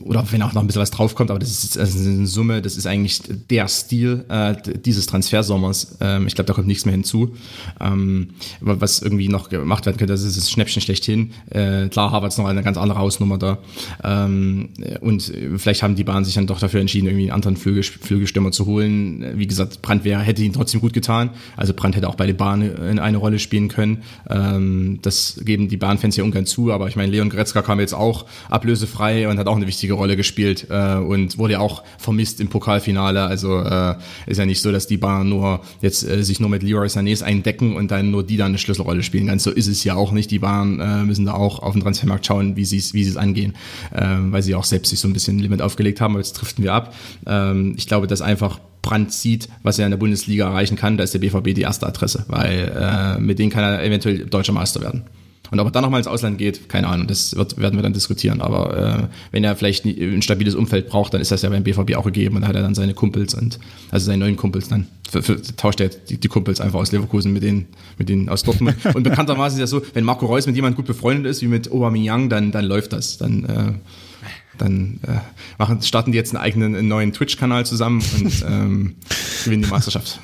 oder wenn auch noch ein bisschen was draufkommt, aber das ist also eine Summe, das ist eigentlich der Stil äh, dieses Transfersommers. Ähm, ich glaube, da kommt nichts mehr hinzu. Ähm, was irgendwie noch gemacht werden könnte, das ist das Schnäppchen schlechthin. Äh, klar, Harvard ist noch eine ganz andere Hausnummer da. Ähm, und vielleicht haben die Bahnen sich dann doch dafür entschieden, irgendwie einen anderen Flügel, Flügelstürmer zu holen. Wie gesagt, Brandt wäre, hätte ihn trotzdem gut getan. Also Brandt hätte auch bei den Bahnen eine Rolle spielen können. Ähm, das geben die Bahnfans ja ungern zu, aber ich meine, Leon Goretzka kam jetzt auch ablösefrei und hat auch eine wichtige Rolle gespielt äh, und wurde ja auch vermisst im Pokalfinale. Also äh, ist ja nicht so, dass die Bayern nur jetzt äh, sich nur mit Leroy Sané eindecken und dann nur die dann eine Schlüsselrolle spielen. Ganz so ist es ja auch nicht. Die Bayern äh, müssen da auch auf den Transfermarkt schauen, wie sie es wie es angehen, äh, weil sie auch selbst sich so ein bisschen ein Limit aufgelegt haben. Aber jetzt driften wir ab. Ähm, ich glaube, dass einfach Brand sieht, was er in der Bundesliga erreichen kann, da ist der BVB die erste Adresse, weil äh, mit denen kann er eventuell deutscher Meister werden. Und ob er dann nochmal ins Ausland geht, keine Ahnung, das wird, werden wir dann diskutieren. Aber äh, wenn er vielleicht ein stabiles Umfeld braucht, dann ist das ja beim BVB auch gegeben und da hat er dann seine Kumpels und also seine neuen Kumpels dann. Für, für, tauscht er die, die Kumpels einfach aus Leverkusen mit denen, mit denen aus Dortmund. und bekanntermaßen ist ja so, wenn Marco Reus mit jemandem gut befreundet ist, wie mit Aubameyang, dann, dann läuft das. Dann, äh, dann äh, machen, starten die jetzt einen eigenen einen neuen Twitch-Kanal zusammen und ähm, gewinnen die Meisterschaft.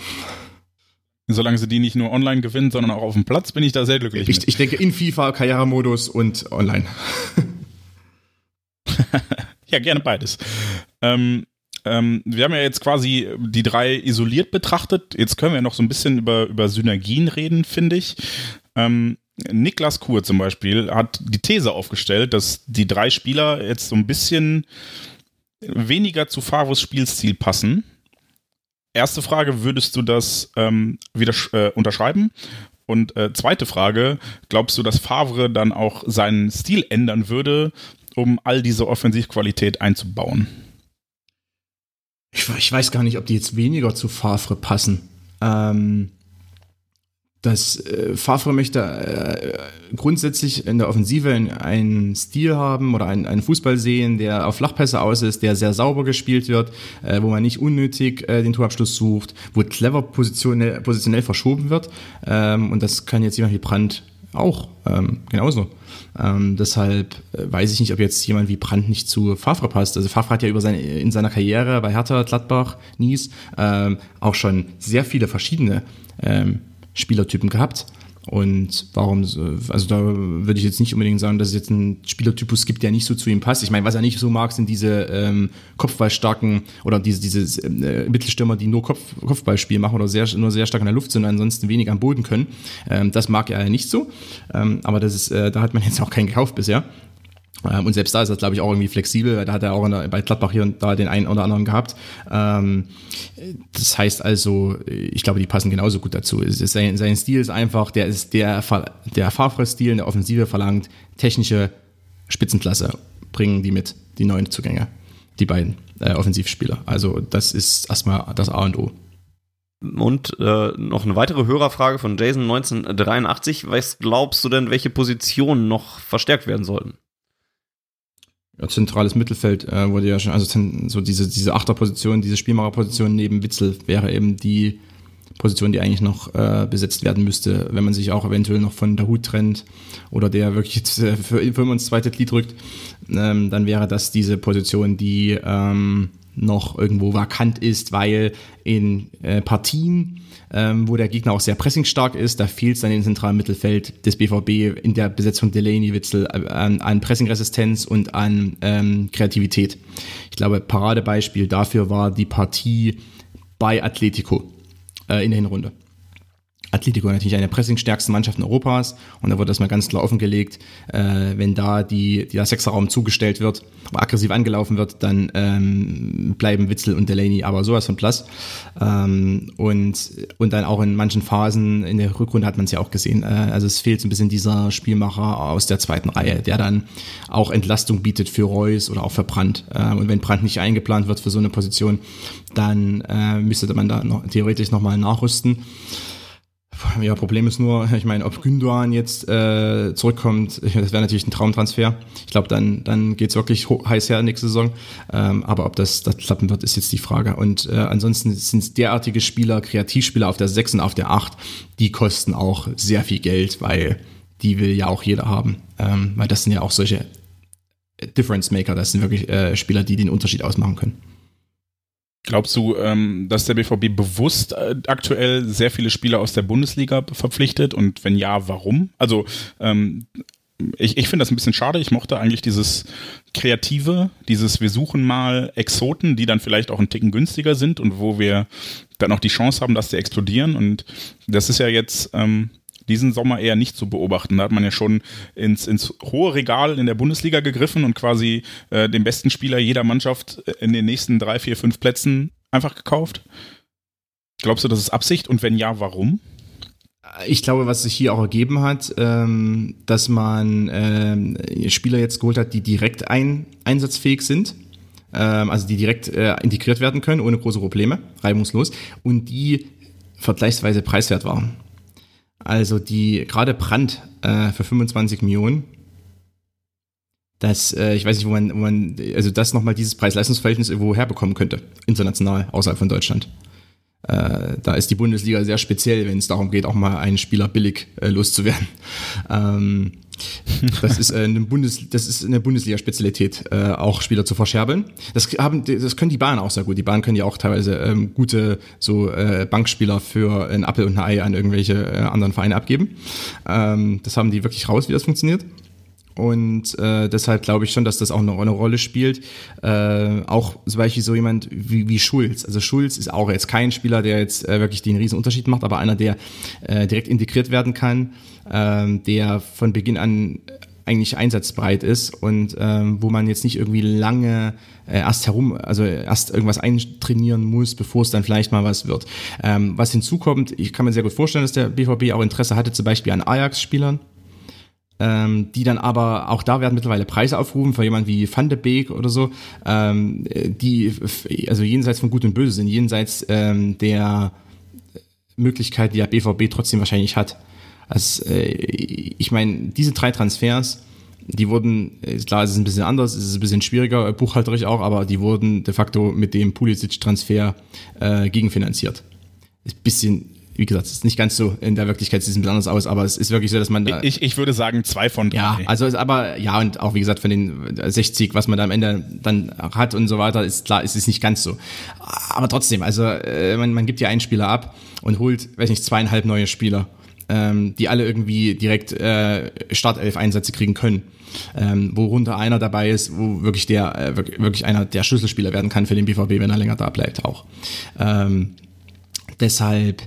Solange sie die nicht nur online gewinnen, sondern auch auf dem Platz, bin ich da sehr glücklich. Ich, ich denke in FIFA, Karrieremodus und online. ja, gerne beides. Ähm, ähm, wir haben ja jetzt quasi die drei isoliert betrachtet. Jetzt können wir noch so ein bisschen über, über Synergien reden, finde ich. Ähm, Niklas Kur zum Beispiel hat die These aufgestellt, dass die drei Spieler jetzt so ein bisschen weniger zu Favos Spielstil passen erste Frage, würdest du das ähm, wieder äh, unterschreiben? Und äh, zweite Frage, glaubst du, dass Favre dann auch seinen Stil ändern würde, um all diese Offensivqualität einzubauen? Ich, ich weiß gar nicht, ob die jetzt weniger zu Favre passen. Ähm, dass äh, Favre möchte äh, grundsätzlich in der Offensive einen Stil haben oder einen, einen Fußball sehen, der auf Flachpässe aus ist, der sehr sauber gespielt wird, äh, wo man nicht unnötig äh, den Torabschluss sucht, wo clever positionell, positionell verschoben wird. Ähm, und das kann jetzt jemand wie Brandt auch ähm, genauso. Ähm, deshalb äh, weiß ich nicht, ob jetzt jemand wie Brandt nicht zu Favre passt. Also Favre hat ja über seine, in seiner Karriere bei Hertha, Gladbach, Nies ähm, auch schon sehr viele verschiedene ähm, Spielertypen gehabt. Und warum, also da würde ich jetzt nicht unbedingt sagen, dass es jetzt einen Spielertypus gibt, der nicht so zu ihm passt. Ich meine, was er nicht so mag, sind diese ähm, Kopfballstarken oder diese, diese äh, Mittelstürmer, die nur Kopf, Kopfballspiel machen oder sehr, nur sehr stark in der Luft sind und ansonsten wenig am Boden können. Ähm, das mag er nicht so. Ähm, aber das ist, äh, da hat man jetzt auch keinen gekauft bisher. Ähm, und selbst da ist das, glaube ich, auch irgendwie flexibel. Da hat er auch der, bei Gladbach hier und da den einen oder anderen gehabt. Ähm, das heißt also, ich glaube, die passen genauso gut dazu. Sein, sein Stil ist einfach, der ist der, der Favre-Stil in der Offensive verlangt technische Spitzenklasse. Bringen die mit, die neuen Zugänge, die beiden äh, Offensivspieler. Also das ist erstmal das A und O. Und äh, noch eine weitere Hörerfrage von Jason 1983. Was glaubst du denn, welche Positionen noch verstärkt werden sollten? Ja, zentrales Mittelfeld äh, wurde ja schon, also so diese, diese Achterposition, diese Spielmacherposition neben Witzel wäre eben die Position, die eigentlich noch äh, besetzt werden müsste, wenn man sich auch eventuell noch von der Hut trennt oder der wirklich jetzt äh, für, für uns zweite Glied rückt, ähm, dann wäre das diese Position, die ähm, noch irgendwo vakant ist, weil in äh, Partien ähm, wo der Gegner auch sehr pressingstark ist. Da fehlt es dann im zentralen Mittelfeld des BVB in der Besetzung Delaney-Witzel äh, an, an Pressingresistenz und an ähm, Kreativität. Ich glaube, Paradebeispiel dafür war die Partie bei Atletico äh, in der Hinrunde. Atletico natürlich eine der pressingstärksten Mannschaften Europas und da wird das mal ganz klar offengelegt, äh, wenn da die der Sechserraum zugestellt wird, aggressiv angelaufen wird, dann ähm, bleiben Witzel und Delaney aber sowas von Platz. Ähm, und, und dann auch in manchen Phasen, in der Rückrunde hat man es ja auch gesehen, äh, also es fehlt so ein bisschen dieser Spielmacher aus der zweiten Reihe, der dann auch Entlastung bietet für Reus oder auch für Brandt. Äh, und wenn Brandt nicht eingeplant wird für so eine Position, dann äh, müsste man da noch, theoretisch nochmal nachrüsten. Ja, Problem ist nur, ich meine, ob Gündogan jetzt äh, zurückkommt, das wäre natürlich ein Traumtransfer. Ich glaube, dann, dann geht's wirklich heiß her nächste Saison. Ähm, aber ob das, das klappen wird, ist jetzt die Frage. Und äh, ansonsten sind es derartige Spieler, Kreativspieler auf der 6 und auf der 8, die kosten auch sehr viel Geld, weil die will ja auch jeder haben. Ähm, weil das sind ja auch solche Difference Maker, das sind wirklich äh, Spieler, die den Unterschied ausmachen können. Glaubst du, ähm, dass der BVB bewusst äh, aktuell sehr viele Spieler aus der Bundesliga verpflichtet? Und wenn ja, warum? Also ähm, ich, ich finde das ein bisschen schade. Ich mochte eigentlich dieses Kreative, dieses wir suchen mal Exoten, die dann vielleicht auch einen Ticken günstiger sind und wo wir dann auch die Chance haben, dass sie explodieren. Und das ist ja jetzt ähm, diesen Sommer eher nicht zu beobachten. Da hat man ja schon ins, ins hohe Regal in der Bundesliga gegriffen und quasi äh, den besten Spieler jeder Mannschaft in den nächsten drei, vier, fünf Plätzen einfach gekauft. Glaubst du, das ist Absicht und wenn ja, warum? Ich glaube, was sich hier auch ergeben hat, ähm, dass man ähm, Spieler jetzt geholt hat, die direkt ein, einsatzfähig sind, ähm, also die direkt äh, integriert werden können, ohne große Probleme, reibungslos, und die vergleichsweise preiswert waren. Also die gerade Brand äh, für 25 Millionen. Das, äh, ich weiß nicht, wo man, wo man, also das nochmal dieses Preis-Leistungs-Verhältnis irgendwo herbekommen könnte, international, außerhalb von Deutschland. Äh, da ist die Bundesliga sehr speziell, wenn es darum geht, auch mal einen Spieler billig äh, loszuwerden. Ähm, das ist äh, Bundes, das ist eine Bundesliga-Spezialität, äh, auch Spieler zu verscherbeln. Das haben, das können die Bahnen auch sehr gut. Die Bahnen können ja auch teilweise ähm, gute so äh, Bankspieler für ein Appel und ein Ei an irgendwelche äh, anderen Vereine abgeben. Ähm, das haben die wirklich raus, wie das funktioniert. Und äh, deshalb glaube ich schon, dass das auch eine, eine Rolle spielt. Äh, auch zum Beispiel so jemand wie, wie Schulz. Also Schulz ist auch jetzt kein Spieler, der jetzt äh, wirklich den riesen Unterschied macht, aber einer, der äh, direkt integriert werden kann, äh, der von Beginn an eigentlich einsatzbereit ist und ähm, wo man jetzt nicht irgendwie lange äh, erst herum, also erst irgendwas eintrainieren muss, bevor es dann vielleicht mal was wird. Ähm, was hinzukommt, ich kann mir sehr gut vorstellen, dass der BVB auch Interesse hatte, zum Beispiel an Ajax-Spielern, ähm, die dann aber auch da werden mittlerweile Preise aufrufen für jemanden wie Van de Beek oder so, ähm, die also jenseits von Gut und Böse sind, jenseits ähm, der Möglichkeit, die der BVB trotzdem wahrscheinlich hat. Also, äh, ich meine, diese drei Transfers, die wurden, klar, es ist ein bisschen anders, es ist ein bisschen schwieriger, buchhalterisch auch, aber die wurden de facto mit dem Pulisic-Transfer äh, gegenfinanziert. Ist ein bisschen wie gesagt, es ist nicht ganz so in der Wirklichkeit, es sieht ein bisschen anders aus, aber es ist wirklich so, dass man da. Ich, ich würde sagen, zwei von drei. Ja, also ist aber, ja, und auch wie gesagt, von den 60, was man da am Ende dann hat und so weiter, ist klar, ist es nicht ganz so. Aber trotzdem, also äh, man, man gibt ja einen Spieler ab und holt, weiß nicht, zweieinhalb neue Spieler, ähm, die alle irgendwie direkt äh, Startelf-Einsätze kriegen können. Ähm, worunter einer dabei ist, wo wirklich der äh, wirklich einer der Schlüsselspieler werden kann für den BVB, wenn er länger da bleibt auch. Ähm, deshalb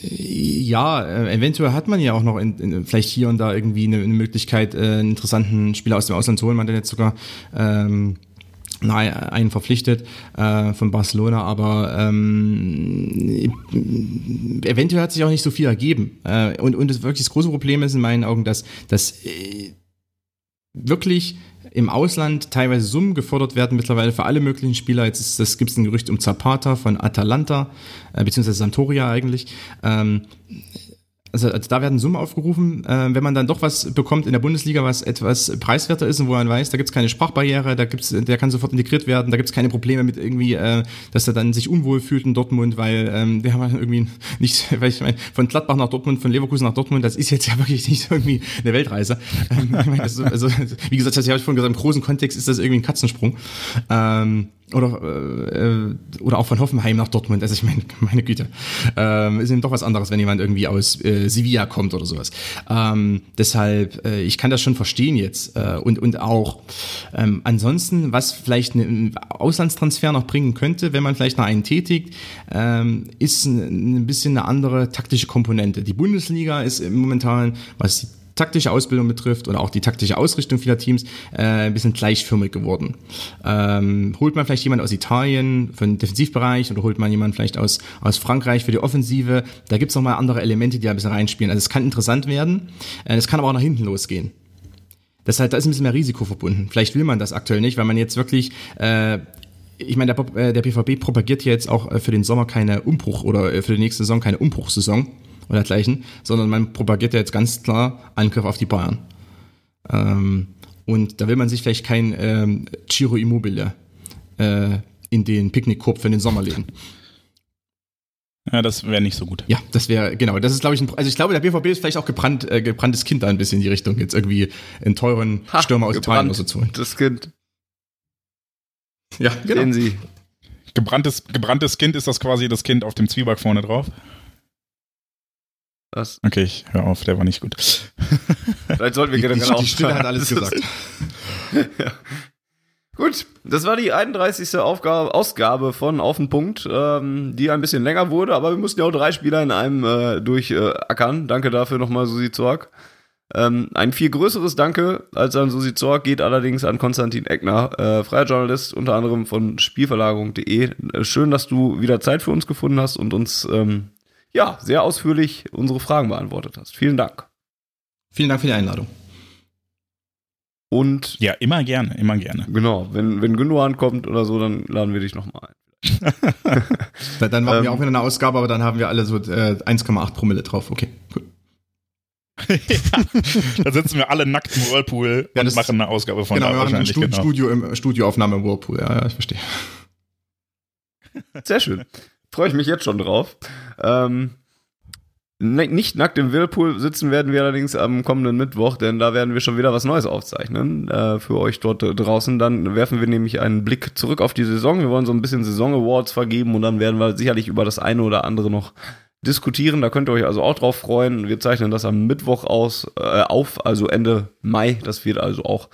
ja, äh, eventuell hat man ja auch noch in, in, vielleicht hier und da irgendwie eine, eine Möglichkeit, äh, einen interessanten Spieler aus dem Ausland zu holen. Man hat jetzt sogar ähm, nahe einen verpflichtet äh, von Barcelona, aber ähm, eventuell hat sich auch nicht so viel ergeben. Äh, und, und das wirklich das große Problem ist in meinen Augen, dass, dass äh, wirklich im Ausland teilweise Summen gefordert werden, mittlerweile für alle möglichen Spieler. Jetzt ist gibt es ein Gerücht um Zapata von Atalanta, äh, beziehungsweise Santoria eigentlich. Ähm, also, also da werden Summen aufgerufen, äh, wenn man dann doch was bekommt in der Bundesliga, was etwas preiswerter ist und wo man weiß, da gibt's keine Sprachbarriere, da gibt's, der kann sofort integriert werden, da gibt's keine Probleme mit irgendwie, äh, dass er dann sich unwohl fühlt in Dortmund, weil ähm, wir haben irgendwie nicht, weil ich meine, von Gladbach nach Dortmund, von Leverkusen nach Dortmund, das ist jetzt ja wirklich nicht irgendwie eine Weltreise. Ähm, also, also, wie gesagt, das habe ich vorhin gesagt, im großen Kontext ist das irgendwie ein Katzensprung. Ähm, oder, äh, oder auch von Hoffenheim nach Dortmund. Also ich meine, meine Güte, ähm, ist eben doch was anderes, wenn jemand irgendwie aus äh, Sevilla kommt oder sowas. Ähm, deshalb, äh, ich kann das schon verstehen jetzt. Äh, und, und auch ähm, ansonsten, was vielleicht ein Auslandstransfer noch bringen könnte, wenn man vielleicht noch einen tätigt, ähm, ist ein, ein bisschen eine andere taktische Komponente. Die Bundesliga ist momentan, was die taktische Ausbildung betrifft oder auch die taktische Ausrichtung vieler Teams äh, ein bisschen gleichförmig geworden. Ähm, holt man vielleicht jemand aus Italien für den Defensivbereich oder holt man jemand vielleicht aus, aus Frankreich für die Offensive, da gibt's noch mal andere Elemente, die da ein bisschen reinspielen. Also es kann interessant werden, äh, es kann aber auch nach hinten losgehen. Deshalb, da ist ein bisschen mehr Risiko verbunden. Vielleicht will man das aktuell nicht, weil man jetzt wirklich äh, ich meine, der, äh, der PvB propagiert jetzt auch äh, für den Sommer keine Umbruch oder äh, für die nächste Saison keine Umbruchsaison oder dergleichen, sondern man propagiert ja jetzt ganz klar Angriff auf die Bayern. Ähm, und da will man sich vielleicht kein ähm, Giro Immobile äh, in den Picknickkorb für den Sommer legen. Ja, das wäre nicht so gut. Ja, das wäre, genau, das ist, glaube ich, ein, also ich glaube, der BVB ist vielleicht auch gebrannt, äh, gebranntes Kind da ein bisschen in die Richtung, jetzt irgendwie einen teuren ha, Stürmer aus Italien oder so zu holen. Das Kind. Ja, genau. Sehen Sie. Gebranntes, gebranntes Kind ist das quasi das Kind auf dem Zwieback vorne drauf. Was? Okay, ich hör auf, der war nicht gut. Vielleicht sollten wir generell die, die, die Stille hat alles gesagt. ja. Gut, das war die 31. Aufgabe, Ausgabe von Auf den Punkt, ähm, die ein bisschen länger wurde, aber wir mussten ja auch drei Spieler in einem äh, durchackern. Äh, Danke dafür nochmal, Susi Zorg. Ähm, ein viel größeres Danke als an Susi Zorg geht allerdings an Konstantin Eckner, äh, freier Journalist, unter anderem von Spielverlagerung.de. Äh, schön, dass du wieder Zeit für uns gefunden hast und uns ähm, ja, sehr ausführlich unsere Fragen beantwortet hast. Vielen Dank. Vielen Dank für die Einladung. Und ja, immer gerne, immer gerne. Genau, wenn, wenn Gündogan kommt oder so, dann laden wir dich nochmal ein. dann machen wir ähm, auch wieder eine Ausgabe, aber dann haben wir alle so äh, 1,8 Promille drauf. Okay, gut. da sitzen wir alle nackt im Whirlpool Ja, und machen eine Ausgabe von Genau, da wir machen eine wahrscheinlich. Stu Genau. Studio im, Studioaufnahme im Whirlpool. Ja, ja, ich verstehe. Sehr schön. Freue ich mich jetzt schon drauf. Ähm, ne, nicht nackt im Whirlpool sitzen werden wir allerdings am kommenden Mittwoch, denn da werden wir schon wieder was Neues aufzeichnen äh, für euch dort draußen. Dann werfen wir nämlich einen Blick zurück auf die Saison. Wir wollen so ein bisschen Saison-Awards vergeben und dann werden wir sicherlich über das eine oder andere noch diskutieren. Da könnt ihr euch also auch drauf freuen. Wir zeichnen das am Mittwoch aus, äh, auf, also Ende Mai. Das wird also auch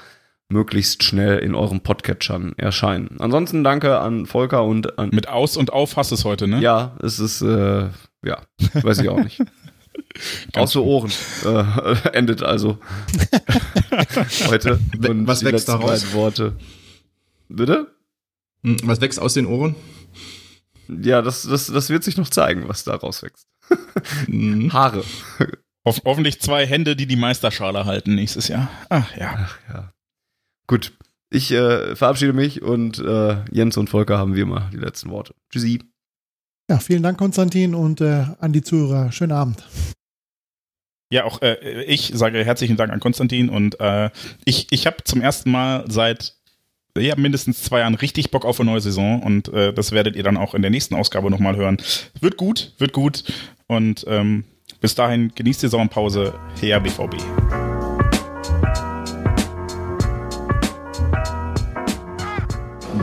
möglichst schnell in euren Podcatchern erscheinen. Ansonsten danke an Volker und an Mit Aus und Auf hast du es heute, ne? ja, es ist, äh, ja, weiß ich auch nicht. Aus so Ohren äh, endet also heute. Und was die wächst daraus? Worte. Bitte? Hm, Was wächst aus den Ohren? Ja, das, das, das wird sich noch zeigen, was da rauswächst. Mhm. Haare. Hoff hoffentlich zwei Hände, die die Meisterschale halten nächstes Jahr. Ach ja. Ach ja. Gut. Ich äh, verabschiede mich und äh, Jens und Volker haben wie immer die letzten Worte. Tschüssi. Ja, vielen Dank, Konstantin, und äh, an die Zuhörer. Schönen Abend. Ja, auch äh, ich sage herzlichen Dank an Konstantin und äh, ich, ich habe zum ersten Mal seit ja, mindestens zwei Jahren richtig Bock auf eine neue Saison und äh, das werdet ihr dann auch in der nächsten Ausgabe nochmal hören. Wird gut, wird gut und ähm, bis dahin genießt die Sommerpause. Her BVB.